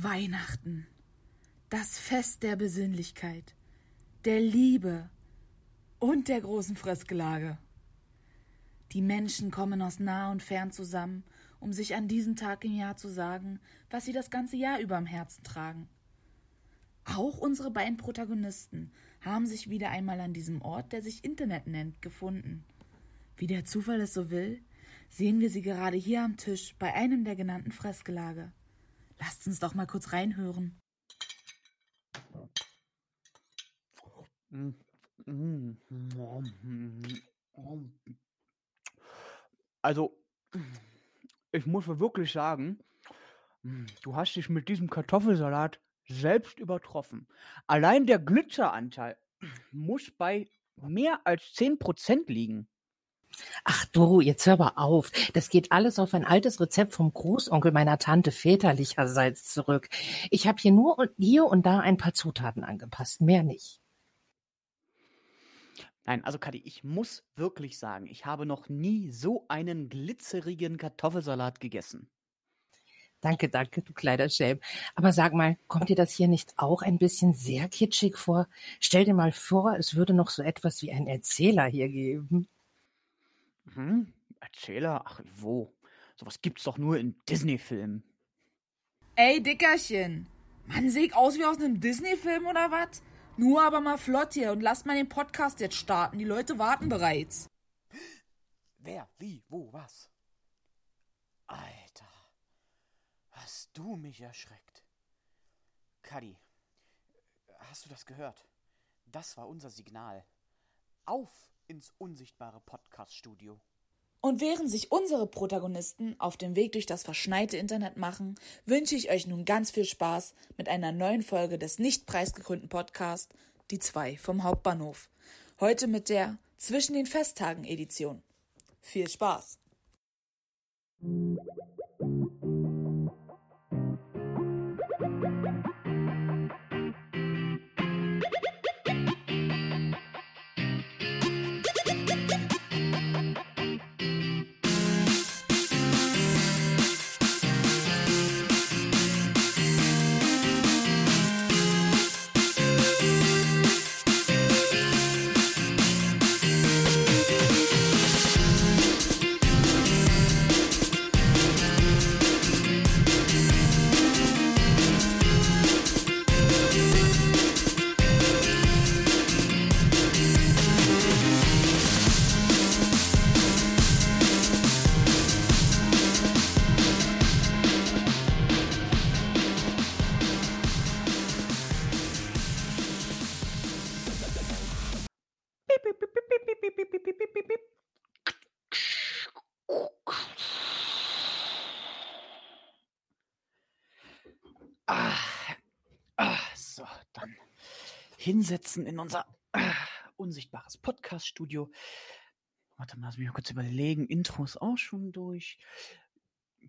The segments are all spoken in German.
Weihnachten. Das Fest der Besinnlichkeit, der Liebe und der großen Fressgelage. Die Menschen kommen aus nah und fern zusammen, um sich an diesem Tag im Jahr zu sagen, was sie das ganze Jahr über am Herzen tragen. Auch unsere beiden Protagonisten haben sich wieder einmal an diesem Ort, der sich Internet nennt, gefunden. Wie der Zufall es so will, sehen wir sie gerade hier am Tisch bei einem der genannten Fressgelage. Lasst uns doch mal kurz reinhören. Also, ich muss wirklich sagen, du hast dich mit diesem Kartoffelsalat selbst übertroffen. Allein der Glitzeranteil muss bei mehr als 10% liegen. Ach du, jetzt hör mal auf. Das geht alles auf ein altes Rezept vom Großonkel meiner Tante väterlicherseits zurück. Ich habe hier nur hier und da ein paar Zutaten angepasst, mehr nicht. Nein, also Kadi, ich muss wirklich sagen, ich habe noch nie so einen glitzerigen Kartoffelsalat gegessen. Danke, danke, du Kleiderschelm. Aber sag mal, kommt dir das hier nicht auch ein bisschen sehr kitschig vor? Stell dir mal vor, es würde noch so etwas wie einen Erzähler hier geben. Hm? Erzähler? Ach, wo? Sowas gibt's doch nur in Disney-Filmen. Ey, Dickerchen. Mann, seh ich aus wie aus einem Disney-Film oder was? Nur aber mal flott hier und lasst mal den Podcast jetzt starten. Die Leute warten bereits. Wer, wie, wo, was? Alter, hast du mich erschreckt. Kadi, hast du das gehört? Das war unser Signal. Auf ins unsichtbare Podcast-Studio. Und während sich unsere Protagonisten auf den Weg durch das verschneite Internet machen, wünsche ich euch nun ganz viel Spaß mit einer neuen Folge des nicht preisgekrönten Podcasts Die zwei vom Hauptbahnhof. Heute mit der Zwischen den Festtagen Edition. Viel Spaß! Hinsetzen in unser ah, unsichtbares Podcast-Studio. Warte mal, lass mich mal kurz überlegen. Intro ist auch schon durch.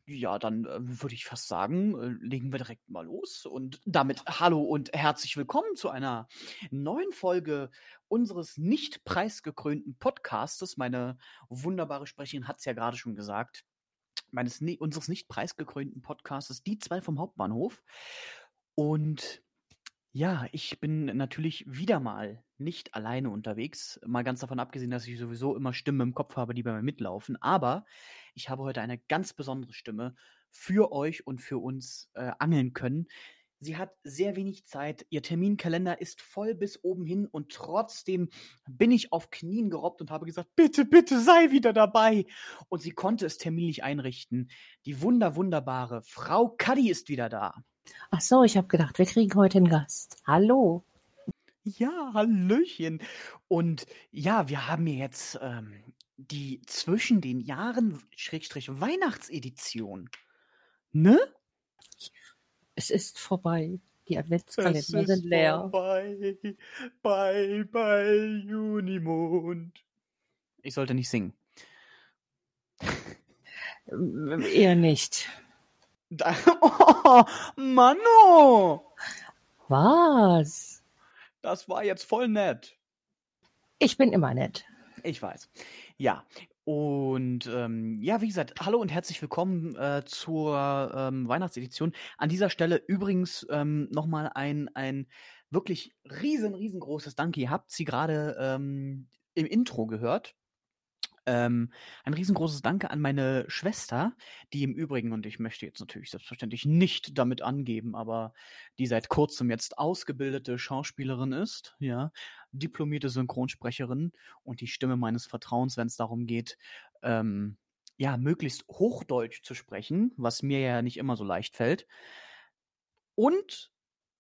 Ja, dann äh, würde ich fast sagen, äh, legen wir direkt mal los. Und damit hallo und herzlich willkommen zu einer neuen Folge unseres nicht preisgekrönten Podcastes. Meine wunderbare Sprecherin hat es ja gerade schon gesagt meines unseres nicht preisgekrönten Podcasts Die zwei vom Hauptbahnhof. Und ja, ich bin natürlich wieder mal nicht alleine unterwegs. Mal ganz davon abgesehen, dass ich sowieso immer Stimmen im Kopf habe, die bei mir mitlaufen. Aber ich habe heute eine ganz besondere Stimme für euch und für uns äh, angeln können. Sie hat sehr wenig Zeit, ihr Terminkalender ist voll bis oben hin und trotzdem bin ich auf Knien gerobbt und habe gesagt, bitte, bitte sei wieder dabei. Und sie konnte es terminlich einrichten. Die wunder, wunderbare Frau Kaddi ist wieder da. Ach so, ich habe gedacht, wir kriegen heute einen Gast. Hallo. Ja, Hallöchen. Und ja, wir haben hier jetzt ähm, die zwischen den Jahren Schrägstrich Weihnachtsedition. Ne? Es ist vorbei. Die Adventskalender sind leer. Vorbei, bye, bye, Junimond. Ich sollte nicht singen. Eher nicht. Oh, Mano! Was? Das war jetzt voll nett. Ich bin immer nett. Ich weiß. Ja, Und ähm, ja, wie gesagt, hallo und herzlich willkommen äh, zur ähm, Weihnachtsedition. An dieser Stelle übrigens ähm, nochmal ein, ein wirklich riesen, riesengroßes Danke. Ihr habt sie gerade ähm, im Intro gehört. Ähm, ein riesengroßes Danke an meine Schwester, die im Übrigen, und ich möchte jetzt natürlich selbstverständlich nicht damit angeben, aber die seit kurzem jetzt ausgebildete Schauspielerin ist, ja, diplomierte Synchronsprecherin und die Stimme meines Vertrauens, wenn es darum geht, ähm, ja, möglichst Hochdeutsch zu sprechen, was mir ja nicht immer so leicht fällt. Und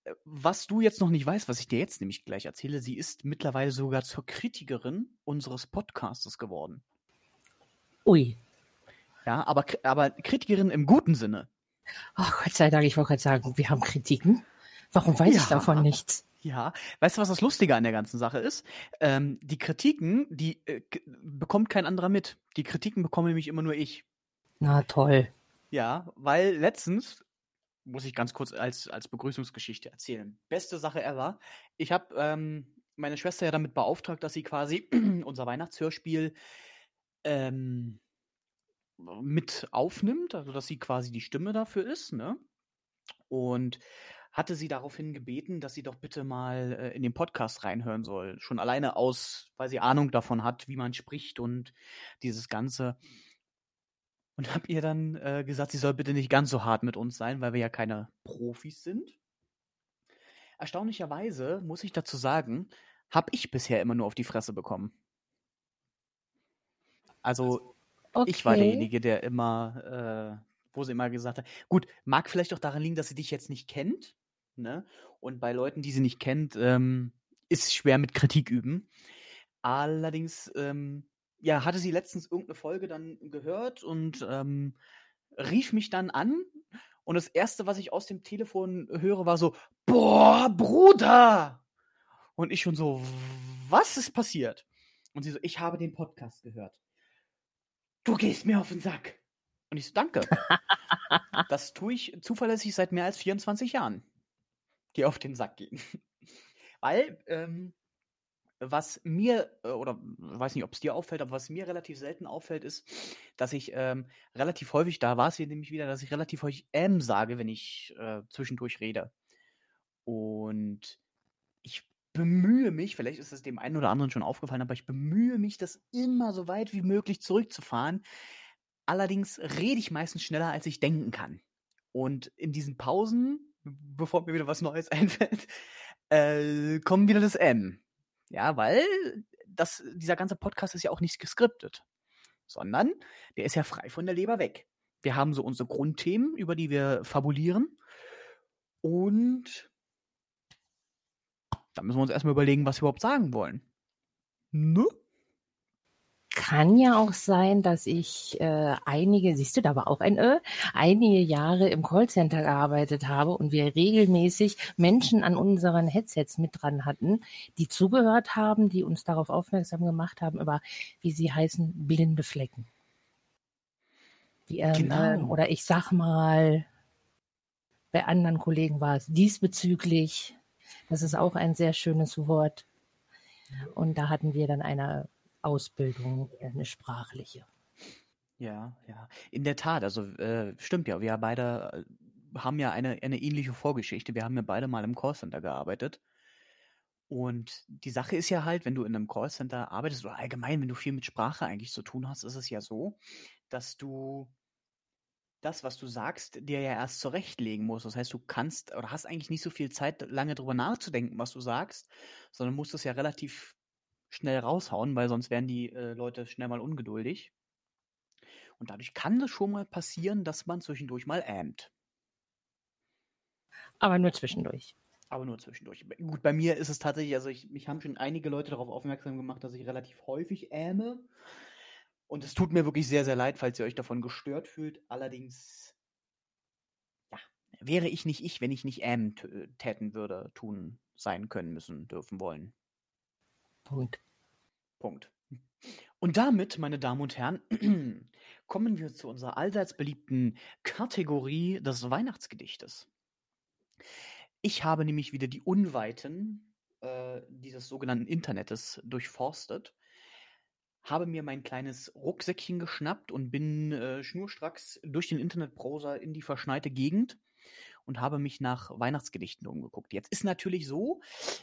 äh, was du jetzt noch nicht weißt, was ich dir jetzt nämlich gleich erzähle, sie ist mittlerweile sogar zur Kritikerin unseres Podcastes geworden. Ui. Ja, aber, aber Kritikerin im guten Sinne. Ach, Gott sei Dank, ich wollte gerade sagen, wir haben Kritiken. Warum weiß Ja. ich davon nichts? Ja, weißt du, was das Lustige an der ganzen Sache ist? Ähm, die Kritiken, die äh, bekommt kein anderer mit. Die Kritiken bekomme nämlich immer nur ich. Na toll. Ja, weil letztens, muss ich ganz kurz als, als Begrüßungsgeschichte erzählen. Beste Sache ever. Ich habe ähm, meine Schwester ja damit beauftragt, dass sie quasi unser Weihnachtshörspiel ähm, mit aufnimmt, also dass sie quasi die Stimme dafür ist, ne? Und hatte sie daraufhin gebeten, dass sie doch bitte mal äh, in den Podcast reinhören soll. Schon alleine aus, weil sie Ahnung davon hat, wie man spricht und dieses Ganze. Und habe ihr dann äh, gesagt, sie soll bitte nicht ganz so hart mit uns sein, weil wir ja keine Profis sind. Erstaunlicherweise muss ich dazu sagen, habe ich bisher immer nur auf die Fresse bekommen. Also Okay. ich war derjenige, der immer, äh, wo sie immer gesagt hat, gut, mag vielleicht auch daran liegen, dass sie dich jetzt nicht kennt, ne? Und bei Leuten, die sie nicht kennt, ähm, ist es schwer mit Kritik üben. Allerdings, ähm, ja, hatte sie letztens irgendeine Folge dann gehört und ähm, rief mich dann an. Und das erste, was ich aus dem Telefon höre, war so: Boah, Bruder! Und ich schon so: Was ist passiert? Und sie so: Ich habe den Podcast gehört. Du gehst mir auf den Sack. Und ich so: Danke. das tue ich zuverlässig seit mehr als 24 Jahren. Die auf den Sack gehen. Weil, ähm, was mir, äh, oder weiß nicht, ob es dir auffällt, aber was mir relativ selten auffällt, ist, dass ich ähm, relativ häufig, da war es hier nämlich wieder, dass ich relativ häufig ähm sage, wenn ich äh, zwischendurch rede. Und ich bemühe mich, vielleicht ist es dem einen oder anderen schon aufgefallen, aber ich bemühe mich, das immer so weit wie möglich zurückzufahren. Allerdings rede ich meistens schneller, als ich denken kann. Und in diesen Pausen, bevor mir wieder was Neues einfällt, äh, kommt wieder das M. Ja, weil das, dieser ganze Podcast ist ja auch nicht geskriptet, sondern der ist ja frei von der Leber weg. Wir haben so unsere Grundthemen, über die wir fabulieren. Und da müssen wir uns erstmal überlegen, was wir überhaupt sagen wollen. Ne? Kann ja auch sein, dass ich äh, einige, siehst du, da war auch ein Ö, einige Jahre im Callcenter gearbeitet habe und wir regelmäßig Menschen an unseren Headsets mit dran hatten, die zugehört haben, die uns darauf aufmerksam gemacht haben, über, wie sie heißen, blinde Flecken. Die, ähm, Genau. ähm, oder ich sag mal, bei anderen Kollegen war es diesbezüglich. Das ist auch ein sehr schönes Wort. Und da hatten wir dann eine Ausbildung, eine sprachliche. Ja, ja. In der Tat, also äh, stimmt ja, wir beide äh, haben ja eine, eine ähnliche Vorgeschichte. Wir haben ja beide mal im Callcenter gearbeitet. Und die Sache ist ja halt, wenn du in einem Callcenter arbeitest oder allgemein, wenn du viel mit Sprache eigentlich zu tun hast, ist es ja so, dass du das, was du sagst, dir ja erst zurechtlegen musst. Das heißt, du kannst oder hast eigentlich nicht so viel Zeit, lange drüber nachzudenken, was du sagst, sondern musst es ja relativ schnell raushauen, weil sonst werden die äh, Leute schnell mal ungeduldig. Und dadurch kann es schon mal passieren, dass man zwischendurch mal ähmt. Aber nur zwischendurch. Aber nur zwischendurch. Gut, bei mir ist es tatsächlich, also ich, mich haben schon einige Leute darauf aufmerksam gemacht, dass ich relativ häufig ähme. Und es tut mir wirklich sehr, sehr leid, falls ihr euch davon gestört fühlt. Allerdings, ja, wäre ich nicht ich, wenn ich nicht ähmen t- täten würde, tun, sein können, müssen, dürfen, wollen. Punkt. Punkt. Und damit, meine Damen und Herren, kommen wir zu unserer allseits beliebten Kategorie des Weihnachtsgedichtes. Ich habe nämlich wieder die Unweiten äh, dieses sogenannten Internetes durchforstet, habe mir mein kleines Rucksäckchen geschnappt und bin äh, schnurstracks durch den Internetbrowser in die verschneite Gegend und habe mich nach Weihnachtsgedichten umgeguckt. Jetzt ist natürlich so,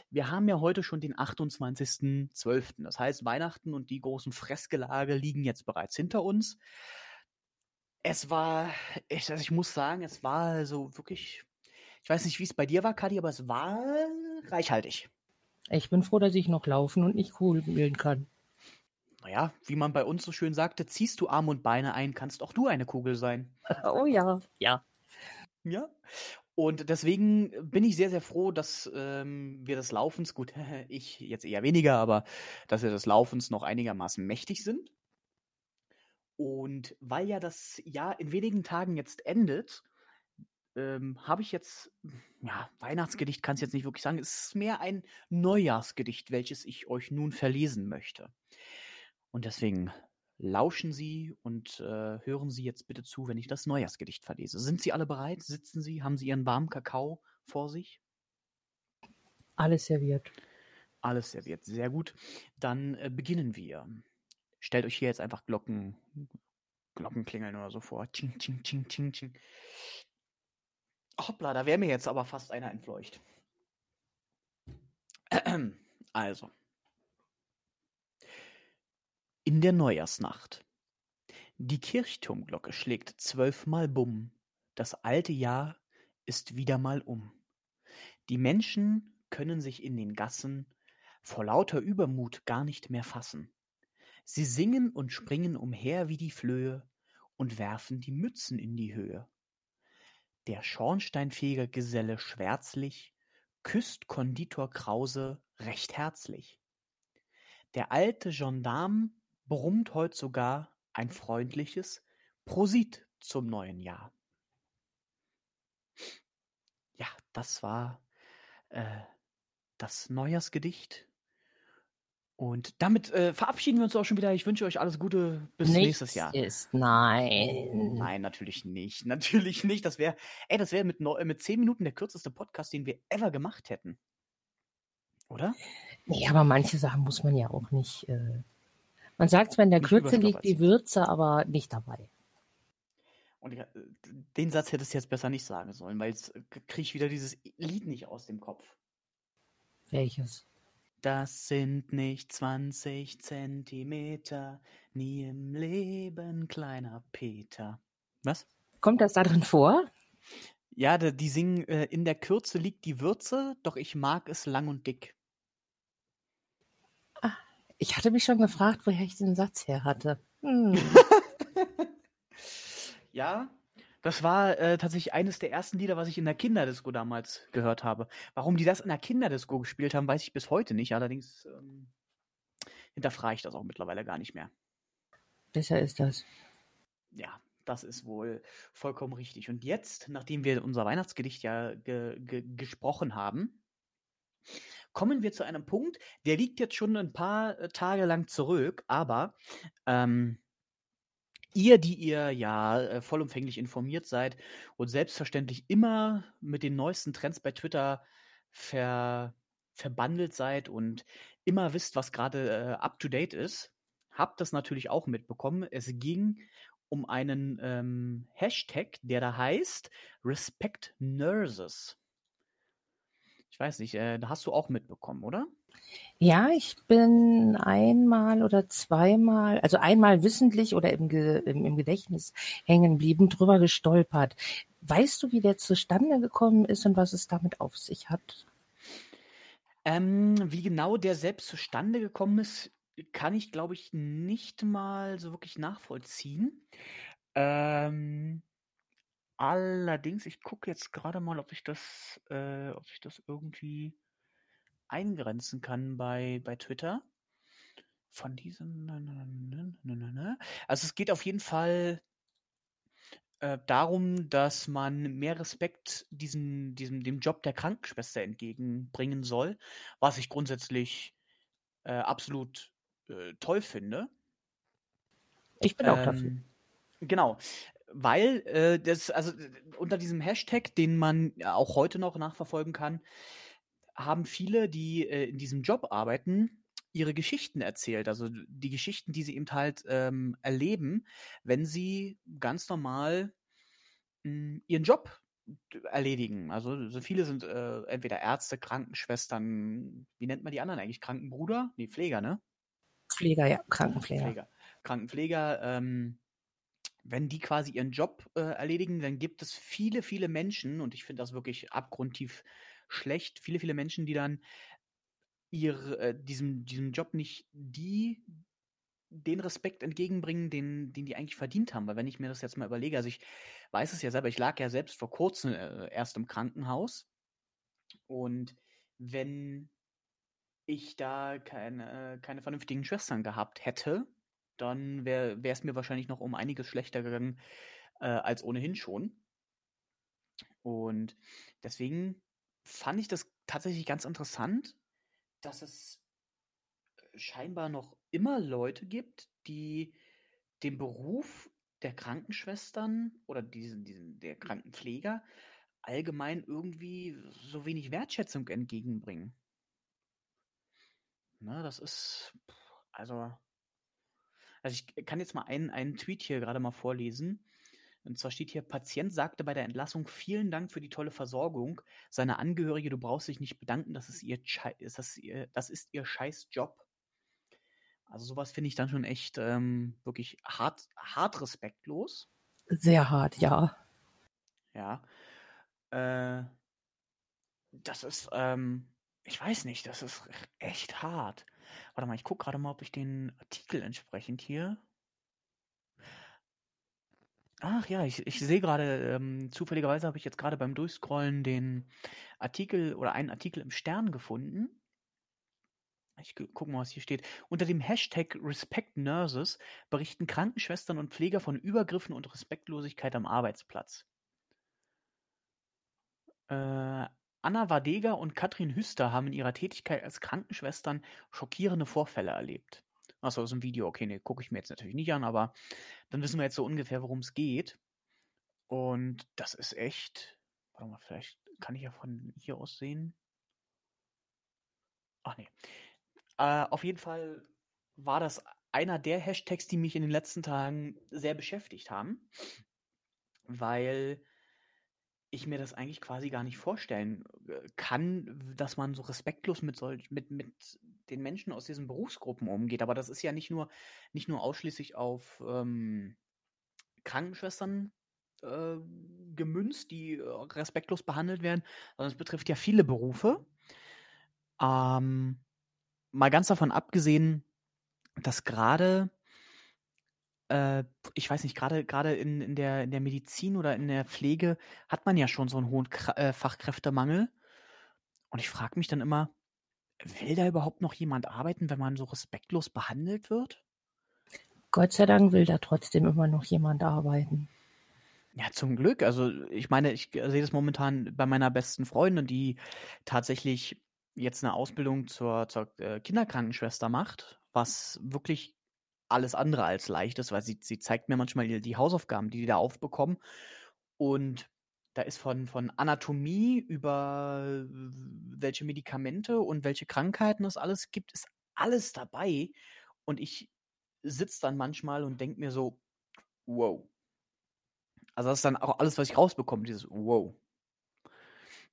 wir haben ja heute schon den 28.12. Das heißt, Weihnachten und die großen Fressgelage liegen jetzt bereits hinter uns. Es war, ich, also ich muss sagen, es war so wirklich, ich weiß nicht, wie es bei dir war, Kadi, aber es war reichhaltig. Ich bin froh, dass ich noch laufen und nicht kugeln kann. Naja, wie man bei uns so schön sagte, ziehst du Arme und Beine ein, kannst auch du eine Kugel sein. Oh ja, ja. Ja. Und deswegen bin ich sehr, sehr froh, dass ähm, wir des Laufens, gut, ich jetzt eher weniger, aber dass wir des Laufens noch einigermaßen mächtig sind. Und weil ja das Jahr in wenigen Tagen jetzt endet, ähm, habe ich jetzt, ja, Weihnachtsgedicht kann es jetzt nicht wirklich sagen, es ist mehr ein Neujahrsgedicht, welches ich euch nun verlesen möchte. Und deswegen lauschen Sie und äh, hören Sie jetzt bitte zu, wenn ich das Neujahrsgedicht verlese. Sind Sie alle bereit? Sitzen Sie? Haben Sie Ihren warmen Kakao vor sich? Alles serviert. Alles serviert. Sehr gut. Dann äh, beginnen wir. Stellt euch hier jetzt einfach Glocken, Glockenklingeln oder so vor. Ching, ching, ching, ching, ching. Hoppla, da wäre mir jetzt aber fast einer entfleucht. Also. In der Neujahrsnacht. Die Kirchturmglocke schlägt zwölfmal Bumm. Das alte Jahr ist wieder mal um. Die Menschen können sich in den Gassen vor lauter Übermut gar nicht mehr fassen. Sie singen und springen umher wie die Flöhe und werfen die Mützen in die Höhe. Der Schornsteinfegergeselle schwärzlich küsst Konditor Krause recht herzlich. Der alte Gendarm brummt heut sogar ein freundliches Prosit zum neuen Jahr. Ja, das war äh, das Neujahrsgedicht und damit äh, verabschieden wir uns auch schon wieder. Ich wünsche euch alles Gute bis Nichts nächstes Jahr. ist nein. Nein, natürlich nicht. Natürlich nicht. Das wäre, ey, das wäre mit, mit zehn Minuten der kürzeste Podcast, den wir ever gemacht hätten. Oder? Nee, aber manche Sachen muss man ja auch nicht. Äh... Man sagt zwar in der Kürze liegt die. Würze, aber nicht dabei. Und ich, äh, den Satz hättest du jetzt besser nicht sagen sollen, weil jetzt kriege ich wieder dieses Lied nicht aus dem Kopf. Welches? Das sind nicht 20 Zentimeter, nie im Leben, kleiner Peter. Was? Kommt das da drin vor? Ja, die singen, äh, in der Kürze liegt die Würze, doch ich mag es lang und dick. Ich hatte mich schon gefragt, woher ich den Satz her hatte. Hm. Ja, das war äh, tatsächlich eines der ersten Lieder, was ich in der Kinderdisco damals gehört habe. Warum die das in der Kinderdisco gespielt haben, weiß ich bis heute nicht. Allerdings ähm, hinterfrage ich das auch mittlerweile gar nicht mehr. Besser ist das. Ja, das ist wohl vollkommen richtig. Und jetzt, nachdem wir unser Weihnachtsgedicht ja ge ge gesprochen haben, kommen wir zu einem Punkt, der liegt jetzt schon ein paar äh, Tage lang zurück, aber ähm, ihr, die ihr ja äh, vollumfänglich informiert seid und selbstverständlich immer mit den neuesten Trends bei Twitter ver verbandelt seid und immer wisst, was gerade äh, up to date ist, habt das natürlich auch mitbekommen. Es ging um einen ähm, Hashtag, der da heißt Respect Nurses. Ich weiß nicht, äh, da hast du auch mitbekommen, oder? Ja, ich bin einmal oder zweimal, also einmal wissentlich oder im, Ge im, Gedächtnis hängen geblieben, drüber gestolpert. Weißt du, wie der zustande gekommen ist und was es damit auf sich hat? Ähm, wie genau der selbst zustande gekommen ist, kann ich, glaube ich, nicht mal so wirklich nachvollziehen. Ähm, allerdings, ich gucke jetzt gerade mal, ob ich das, äh, ob ich das irgendwie eingrenzen kann bei, bei Twitter. Von diesem. Also es geht auf jeden Fall äh, darum, dass man mehr Respekt diesem, diesem, dem Job der Krankenschwester entgegenbringen soll, was ich grundsätzlich äh, absolut äh, toll finde. Ich bin auch dafür. Ähm, Genau, weil äh, das, also unter diesem Hashtag, den man auch heute noch nachverfolgen kann, haben viele, die äh, in diesem Job arbeiten, ihre Geschichten erzählt. Also die Geschichten, die sie eben halt ähm, erleben, wenn sie ganz normal mh, hm, ihren Job erledigen. Also so viele sind äh, entweder Ärzte, Krankenschwestern, wie nennt man die anderen eigentlich? Krankenbruder? Nee, Pfleger, ne? Pfleger, ja, Krankenpfleger. Pfleger. Krankenpfleger, ähm, wenn die quasi ihren Job äh, erledigen, dann gibt es viele, viele Menschen, und ich finde das wirklich abgrundtief schlecht, viele, viele Menschen, die dann ihre, äh, diesem, diesem Job nicht die den Respekt entgegenbringen, den, den die eigentlich verdient haben. Weil wenn ich mir das jetzt mal überlege, also ich weiß es ja selber, ich lag ja selbst vor kurzem äh, erst im Krankenhaus. Und wenn ich da keine, keine vernünftigen Schwestern gehabt hätte, dann wäre es mir wahrscheinlich noch um einiges schlechter gegangen äh, als ohnehin schon. Und deswegen fand ich das tatsächlich ganz interessant, dass es äh, scheinbar noch immer Leute gibt, die dem Beruf der Krankenschwestern oder diesen, diesen der Krankenpfleger allgemein irgendwie so wenig Wertschätzung entgegenbringen. Na, das ist also also ich kann jetzt mal einen, einen Tweet hier gerade mal vorlesen. Und zwar steht hier, Patient sagte bei der Entlassung, vielen Dank für die tolle Versorgung. Seine Angehörige, du brauchst dich nicht bedanken, das ist ihr, das ist ihr, das ist ihr scheiß Job. Also sowas finde ich dann schon echt ähm, wirklich hart, hart respektlos. Sehr hart, ja. Ja. Äh, das ist, ähm, ich weiß nicht, das ist echt hart. Warte mal, ich gucke gerade mal, ob ich den Artikel entsprechend hier. Ach ja, ich, ich sehe gerade, ähm, zufälligerweise habe ich jetzt gerade beim Durchscrollen den Artikel oder einen Artikel im Stern gefunden. Ich gucke mal, was hier steht. Unter dem Hashtag Respect Nurses berichten Krankenschwestern und Pfleger von Übergriffen und Respektlosigkeit am Arbeitsplatz. Äh, Anna Wadega und Katrin Hüster haben in ihrer Tätigkeit als Krankenschwestern schockierende Vorfälle erlebt. Achso, das ist ein Video. Okay, ne, gucke ich mir jetzt natürlich nicht an, aber dann wissen wir jetzt so ungefähr, worum es geht. Und das ist echt. Warte mal, vielleicht kann ich ja von hier aus sehen. Ach nee. Äh, auf jeden Fall war das einer der Hashtags, die mich in den letzten Tagen sehr beschäftigt haben, weil ich mir das eigentlich quasi gar nicht vorstellen äh, kann, dass man so respektlos mit, solch, mit, mit den Menschen aus diesen Berufsgruppen umgeht. Aber das ist ja nicht nur, nicht nur ausschließlich auf ähm, Krankenschwestern äh, gemünzt, die äh, respektlos behandelt werden, sondern es betrifft ja viele Berufe. Ähm, mal ganz davon abgesehen, dass gerade äh, ich weiß nicht, gerade gerade in, in, der, in der Medizin oder in der Pflege hat man ja schon so einen hohen Kra äh, Fachkräftemangel. Und ich frage mich dann immer, will da überhaupt noch jemand arbeiten, wenn man so respektlos behandelt wird? Gott sei Dank will da trotzdem immer noch jemand arbeiten. Ja, zum Glück. Also ich meine, ich sehe das momentan bei meiner besten Freundin, die tatsächlich jetzt eine Ausbildung zur, zur äh, Kinderkrankenschwester macht, was wirklich alles andere als leicht ist, weil sie, sie zeigt mir manchmal die, die Hausaufgaben, die die da aufbekommen. Und da ist von, von Anatomie über welche Medikamente und welche Krankheiten es alles gibt, ist alles dabei. Und ich sitze dann manchmal und denke mir so, wow. Also das ist dann auch alles, was ich rausbekomme, dieses wow.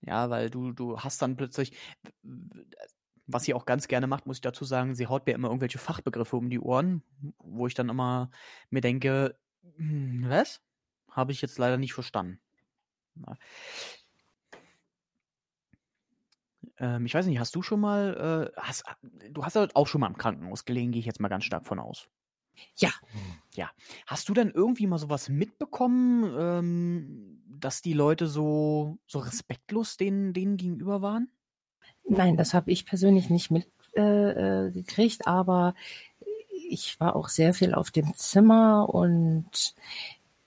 Ja, weil du, du hast dann plötzlich, was sie auch ganz gerne macht, muss ich dazu sagen, sie haut mir immer irgendwelche Fachbegriffe um die Ohren, wo ich dann immer mir denke, hm, was? Habe ich jetzt leider nicht verstanden. Ähm, ich weiß nicht, hast du schon mal, äh, hast, du hast auch schon mal im Krankenhaus gelegen, gehe ich jetzt mal ganz stark von aus. Ja. Ja. Hast du denn irgendwie mal sowas mitbekommen, ähm, dass die Leute so, so respektlos denen, denen gegenüber waren? Nein, das habe ich persönlich nicht mitgekriegt, äh, aber ich war auch sehr viel auf dem Zimmer und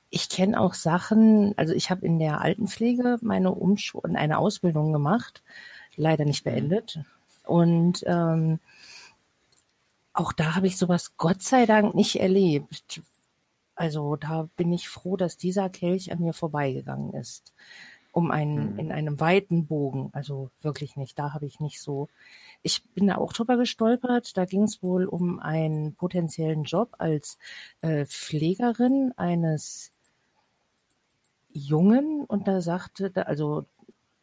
ich kenne auch Sachen, also ich habe in der Altenpflege meine Umschul eine Ausbildung gemacht, leider nicht mhm. beendet. Und ähm, auch da habe ich sowas Gott sei Dank nicht erlebt. Also da bin ich froh, dass dieser Kelch an mir vorbeigegangen ist. Um einen, Mhm. in einem weiten Bogen. Also wirklich nicht. Da habe ich nicht so. Ich bin da auch drüber gestolpert. Da ging es wohl um einen potenziellen Job als äh, Pflegerin eines Jungen und da sagte, also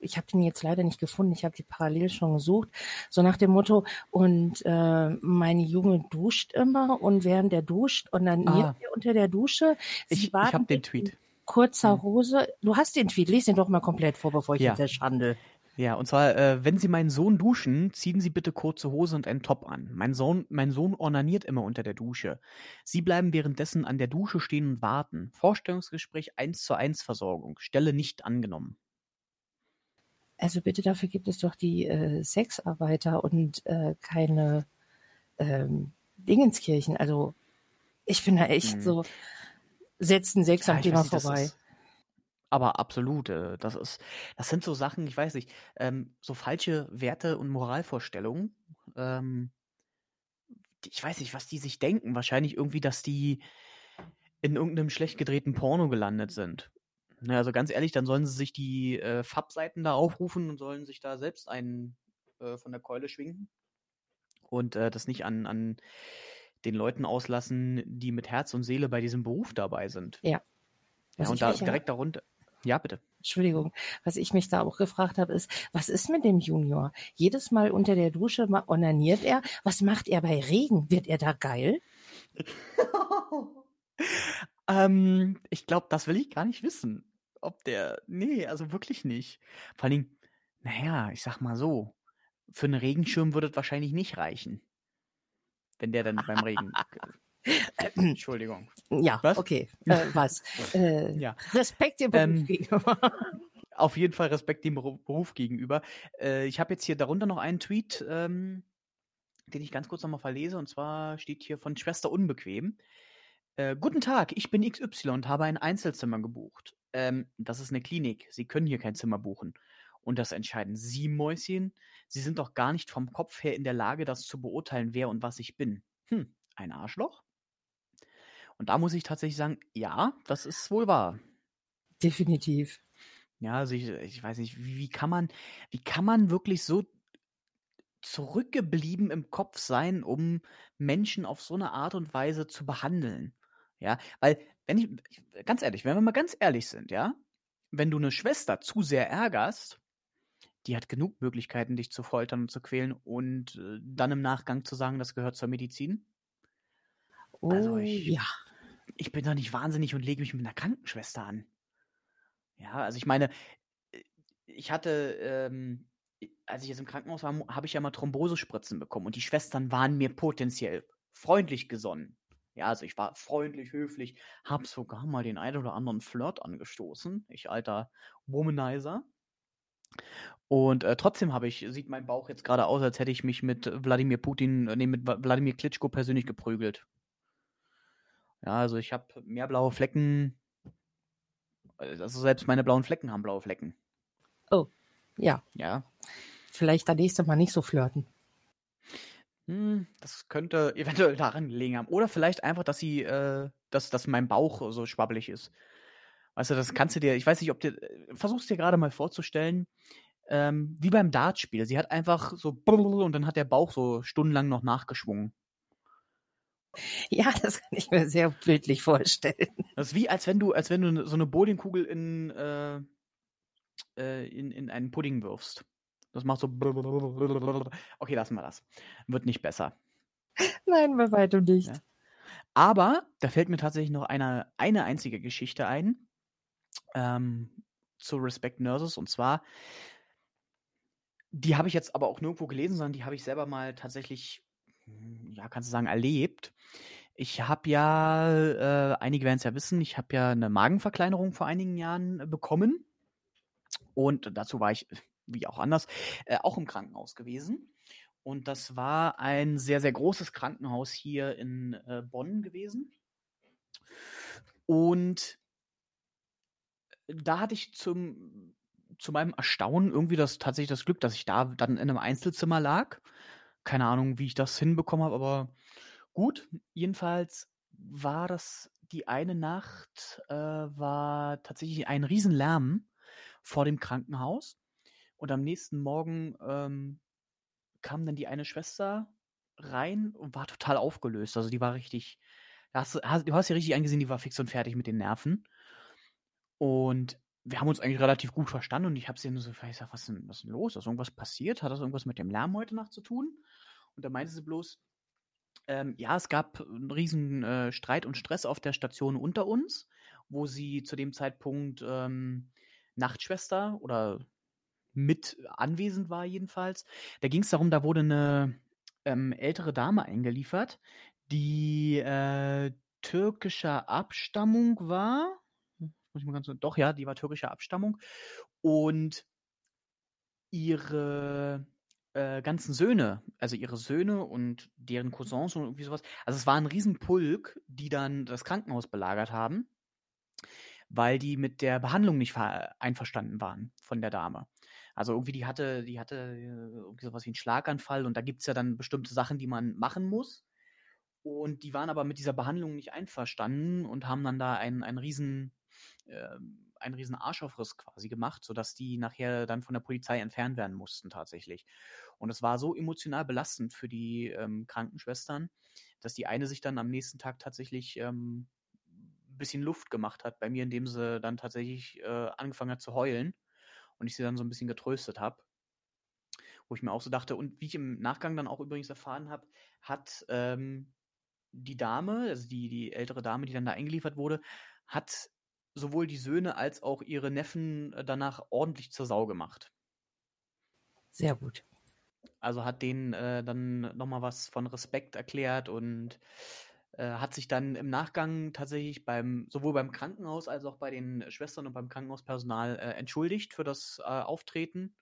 ich habe den jetzt leider nicht gefunden, ich habe die parallel schon gesucht, so nach dem Motto, und äh, meine Junge duscht immer und während der duscht und dann Ah. ihr unter der Dusche. Sie Ich, ich habe den Tweet. Kurzer. Hose. Du hast den Tweet, lies den doch mal komplett vor, bevor ich Ja. ihn zerschandel. Ja, und zwar, äh, wenn Sie meinen Sohn duschen, ziehen Sie bitte kurze Hose und einen Top an. Mein Sohn, mein Sohn ornaniert immer unter der Dusche. Sie bleiben währenddessen an der Dusche stehen und warten. Vorstellungsgespräch 1 zu 1 Versorgung. Stelle nicht angenommen. Also bitte, dafür gibt es doch die äh, Sexarbeiter und äh, keine ähm, Dingenskirchen. Also ich bin da echt Hm. so, setzen am ich Thema vorbei. aber absolut, äh, das ist, das sind so Sachen, ich weiß nicht, ähm, so falsche Werte und Moralvorstellungen. Ähm, ich weiß nicht, was die sich denken. Wahrscheinlich irgendwie, dass die in irgendeinem schlecht gedrehten Porno gelandet sind. Ne, also ganz ehrlich, dann sollen sie sich die äh, Fab-Seiten da aufrufen und sollen sich da selbst einen äh, von der Keule schwingen und äh, das nicht an, an den Leuten auslassen, die mit Herz und Seele bei diesem Beruf dabei sind. Ja. Ja, und da mich ja- direkt darunter. Ja, bitte. Entschuldigung, was ich mich da auch gefragt habe, ist, was ist mit dem Junior? Jedes Mal unter der Dusche onaniert er. Was macht er bei Regen? Wird er da geil? ähm, ich glaube, das will ich gar nicht wissen. Ob der. Nee, also wirklich nicht. Vor allen Dingen, naja, ich sag mal so. Für einen Regenschirm würde es wahrscheinlich nicht reichen. Wenn der dann beim Regen. Entschuldigung. Ja, Was? okay. Äh, was? Äh, Ja. Respekt dem Beruf Ähm, gegenüber. Auf jeden Fall Respekt dem Beru- Beruf gegenüber. Äh, ich habe jetzt hier darunter noch einen Tweet, ähm, den ich ganz kurz nochmal verlese. Und zwar steht hier von Schwester Unbequem. Äh, Guten Tag, ich bin XY und habe ein Einzelzimmer gebucht. Ähm, das ist eine Klinik. Sie können hier kein Zimmer buchen. Und das entscheiden Sie, Mäuschen. Sie sind doch gar nicht vom Kopf her in der Lage, das zu beurteilen, wer und was ich bin. Hm, ein Arschloch? Und da muss ich tatsächlich sagen, ja, das ist wohl wahr. Definitiv. Ja, also ich, ich weiß nicht, wie, wie kann man, wie kann man wirklich so zurückgeblieben im Kopf sein, um Menschen auf so eine Art und Weise zu behandeln? Ja, weil, wenn ich, ich- ganz ehrlich, wenn wir mal ganz ehrlich sind, ja, wenn du eine Schwester zu sehr ärgerst, die hat genug Möglichkeiten, dich zu foltern und zu quälen und äh, dann im Nachgang zu sagen, das gehört zur Medizin. Oh, Also ich- ja. ich bin doch nicht wahnsinnig und lege mich mit einer Krankenschwester an. Ja, also ich meine, äh, ich hatte, ähm, als ich jetzt im Krankenhaus war, habe ich ja mal Thrombosespritzen bekommen und die Schwestern waren mir potenziell freundlich gesonnen. Ja, also ich war freundlich, höflich, habe sogar mal den einen oder anderen Flirt angestoßen, ich alter Womanizer. Und äh, trotzdem habe ich, sieht mein Bauch jetzt gerade aus, als hätte ich mich mit Wladimir Putin, äh, nee, mit Wladimir Klitschko persönlich geprügelt. Ja, also ich habe mehr blaue Flecken. äh, Also selbst meine blauen Flecken haben blaue Flecken. Ja, Ja. vielleicht das nächste Mal nicht so flirten. Hm, das könnte eventuell daran gelegen haben. Oder vielleicht einfach, dass sie, äh, dass, dass mein Bauch so schwabbelig ist. Weißt du, das kannst du dir, ich weiß nicht, ob dir, versuchst dir gerade mal vorzustellen, ähm, wie beim Dartspiel. Sie hat einfach so und dann hat der Bauch so stundenlang noch nachgeschwungen. Ja, das kann ich mir sehr bildlich vorstellen. Das ist wie, als wenn du, als wenn du so eine Bowlingkugel in, äh, äh, in, in einen Pudding wirfst. Das macht so. Okay, lassen wir das. Wird nicht besser. Nein, bei weitem nicht. Ja. Aber da fällt mir tatsächlich noch eine, eine einzige Geschichte ein ähm, zu Respect Nurses. Und zwar, die habe ich jetzt aber auch nirgendwo gelesen, sondern die habe ich selber mal tatsächlich, hm, ja, kannst du sagen, erlebt. Ich habe ja, äh, einige werden es ja wissen, ich habe ja eine Magenverkleinerung vor einigen Jahren äh, bekommen. Und dazu war ich, wie auch anders, äh, auch im Krankenhaus gewesen. Und das war ein sehr, sehr großes Krankenhaus hier in äh, Bonn gewesen. Und da hatte ich zum, zu meinem Erstaunen irgendwie das tatsächlich das Glück, dass ich da dann in einem Einzelzimmer lag. Keine Ahnung, wie ich das hinbekommen habe, aber gut. Jedenfalls war das die eine Nacht, äh, war tatsächlich ein Riesenlärm vor dem Krankenhaus. Und am nächsten Morgen ähm, kam dann die eine Schwester rein und war total aufgelöst. Also die war richtig, du hast, du hast ja richtig angesehen, die war fix und fertig mit den Nerven. Und wir haben uns eigentlich relativ gut verstanden und ich habe sie nur so ich sag, was ist, denn, was ist denn los? Ist irgendwas passiert? Hat das irgendwas mit dem Lärm heute Nacht zu tun? Und da meinte sie bloß, ähm, ja, es gab einen riesen äh, Streit und Stress auf der Station unter uns, wo sie zu dem Zeitpunkt ähm, Nachtschwester oder mit anwesend war jedenfalls. Da ging es darum, da wurde eine ähm, ältere Dame eingeliefert, die äh, türkischer Abstammung war. Muss ich mal ganz, doch, ja, die war türkischer Abstammung. Und ihre äh, ganzen Söhne, also ihre Söhne und deren Cousins und irgendwie sowas. Also es war ein Riesenpulk, die dann das Krankenhaus belagert haben, weil die mit der Behandlung nicht einverstanden waren von der Dame. Also irgendwie, die hatte, die hatte äh, irgendwie sowas wie einen Schlaganfall und da gibt es ja dann bestimmte Sachen, die man machen muss. Und die waren aber mit dieser Behandlung nicht einverstanden und haben dann da einen, einen riesen, äh, einen riesen Arschaufriss quasi gemacht, sodass die nachher dann von der Polizei entfernt werden mussten tatsächlich. Und es war so emotional belastend für die ähm, Krankenschwestern, dass die eine sich dann am nächsten Tag tatsächlich ähm, ein bisschen Luft gemacht hat bei mir, indem sie dann tatsächlich äh, angefangen hat zu heulen und ich sie dann so ein bisschen getröstet habe. Wo ich mir auch so dachte, und wie ich im Nachgang dann auch übrigens erfahren habe, hat ähm, die Dame, also die, die ältere Dame, die dann da eingeliefert wurde, hat sowohl die Söhne als auch ihre Neffen äh, danach ordentlich zur Sau gemacht. Sehr gut. Also hat denen äh, dann nochmal was von Respekt erklärt und äh, hat sich dann im Nachgang tatsächlich beim, sowohl beim Krankenhaus als auch bei den Schwestern und beim Krankenhauspersonal äh, entschuldigt für das äh, Auftreten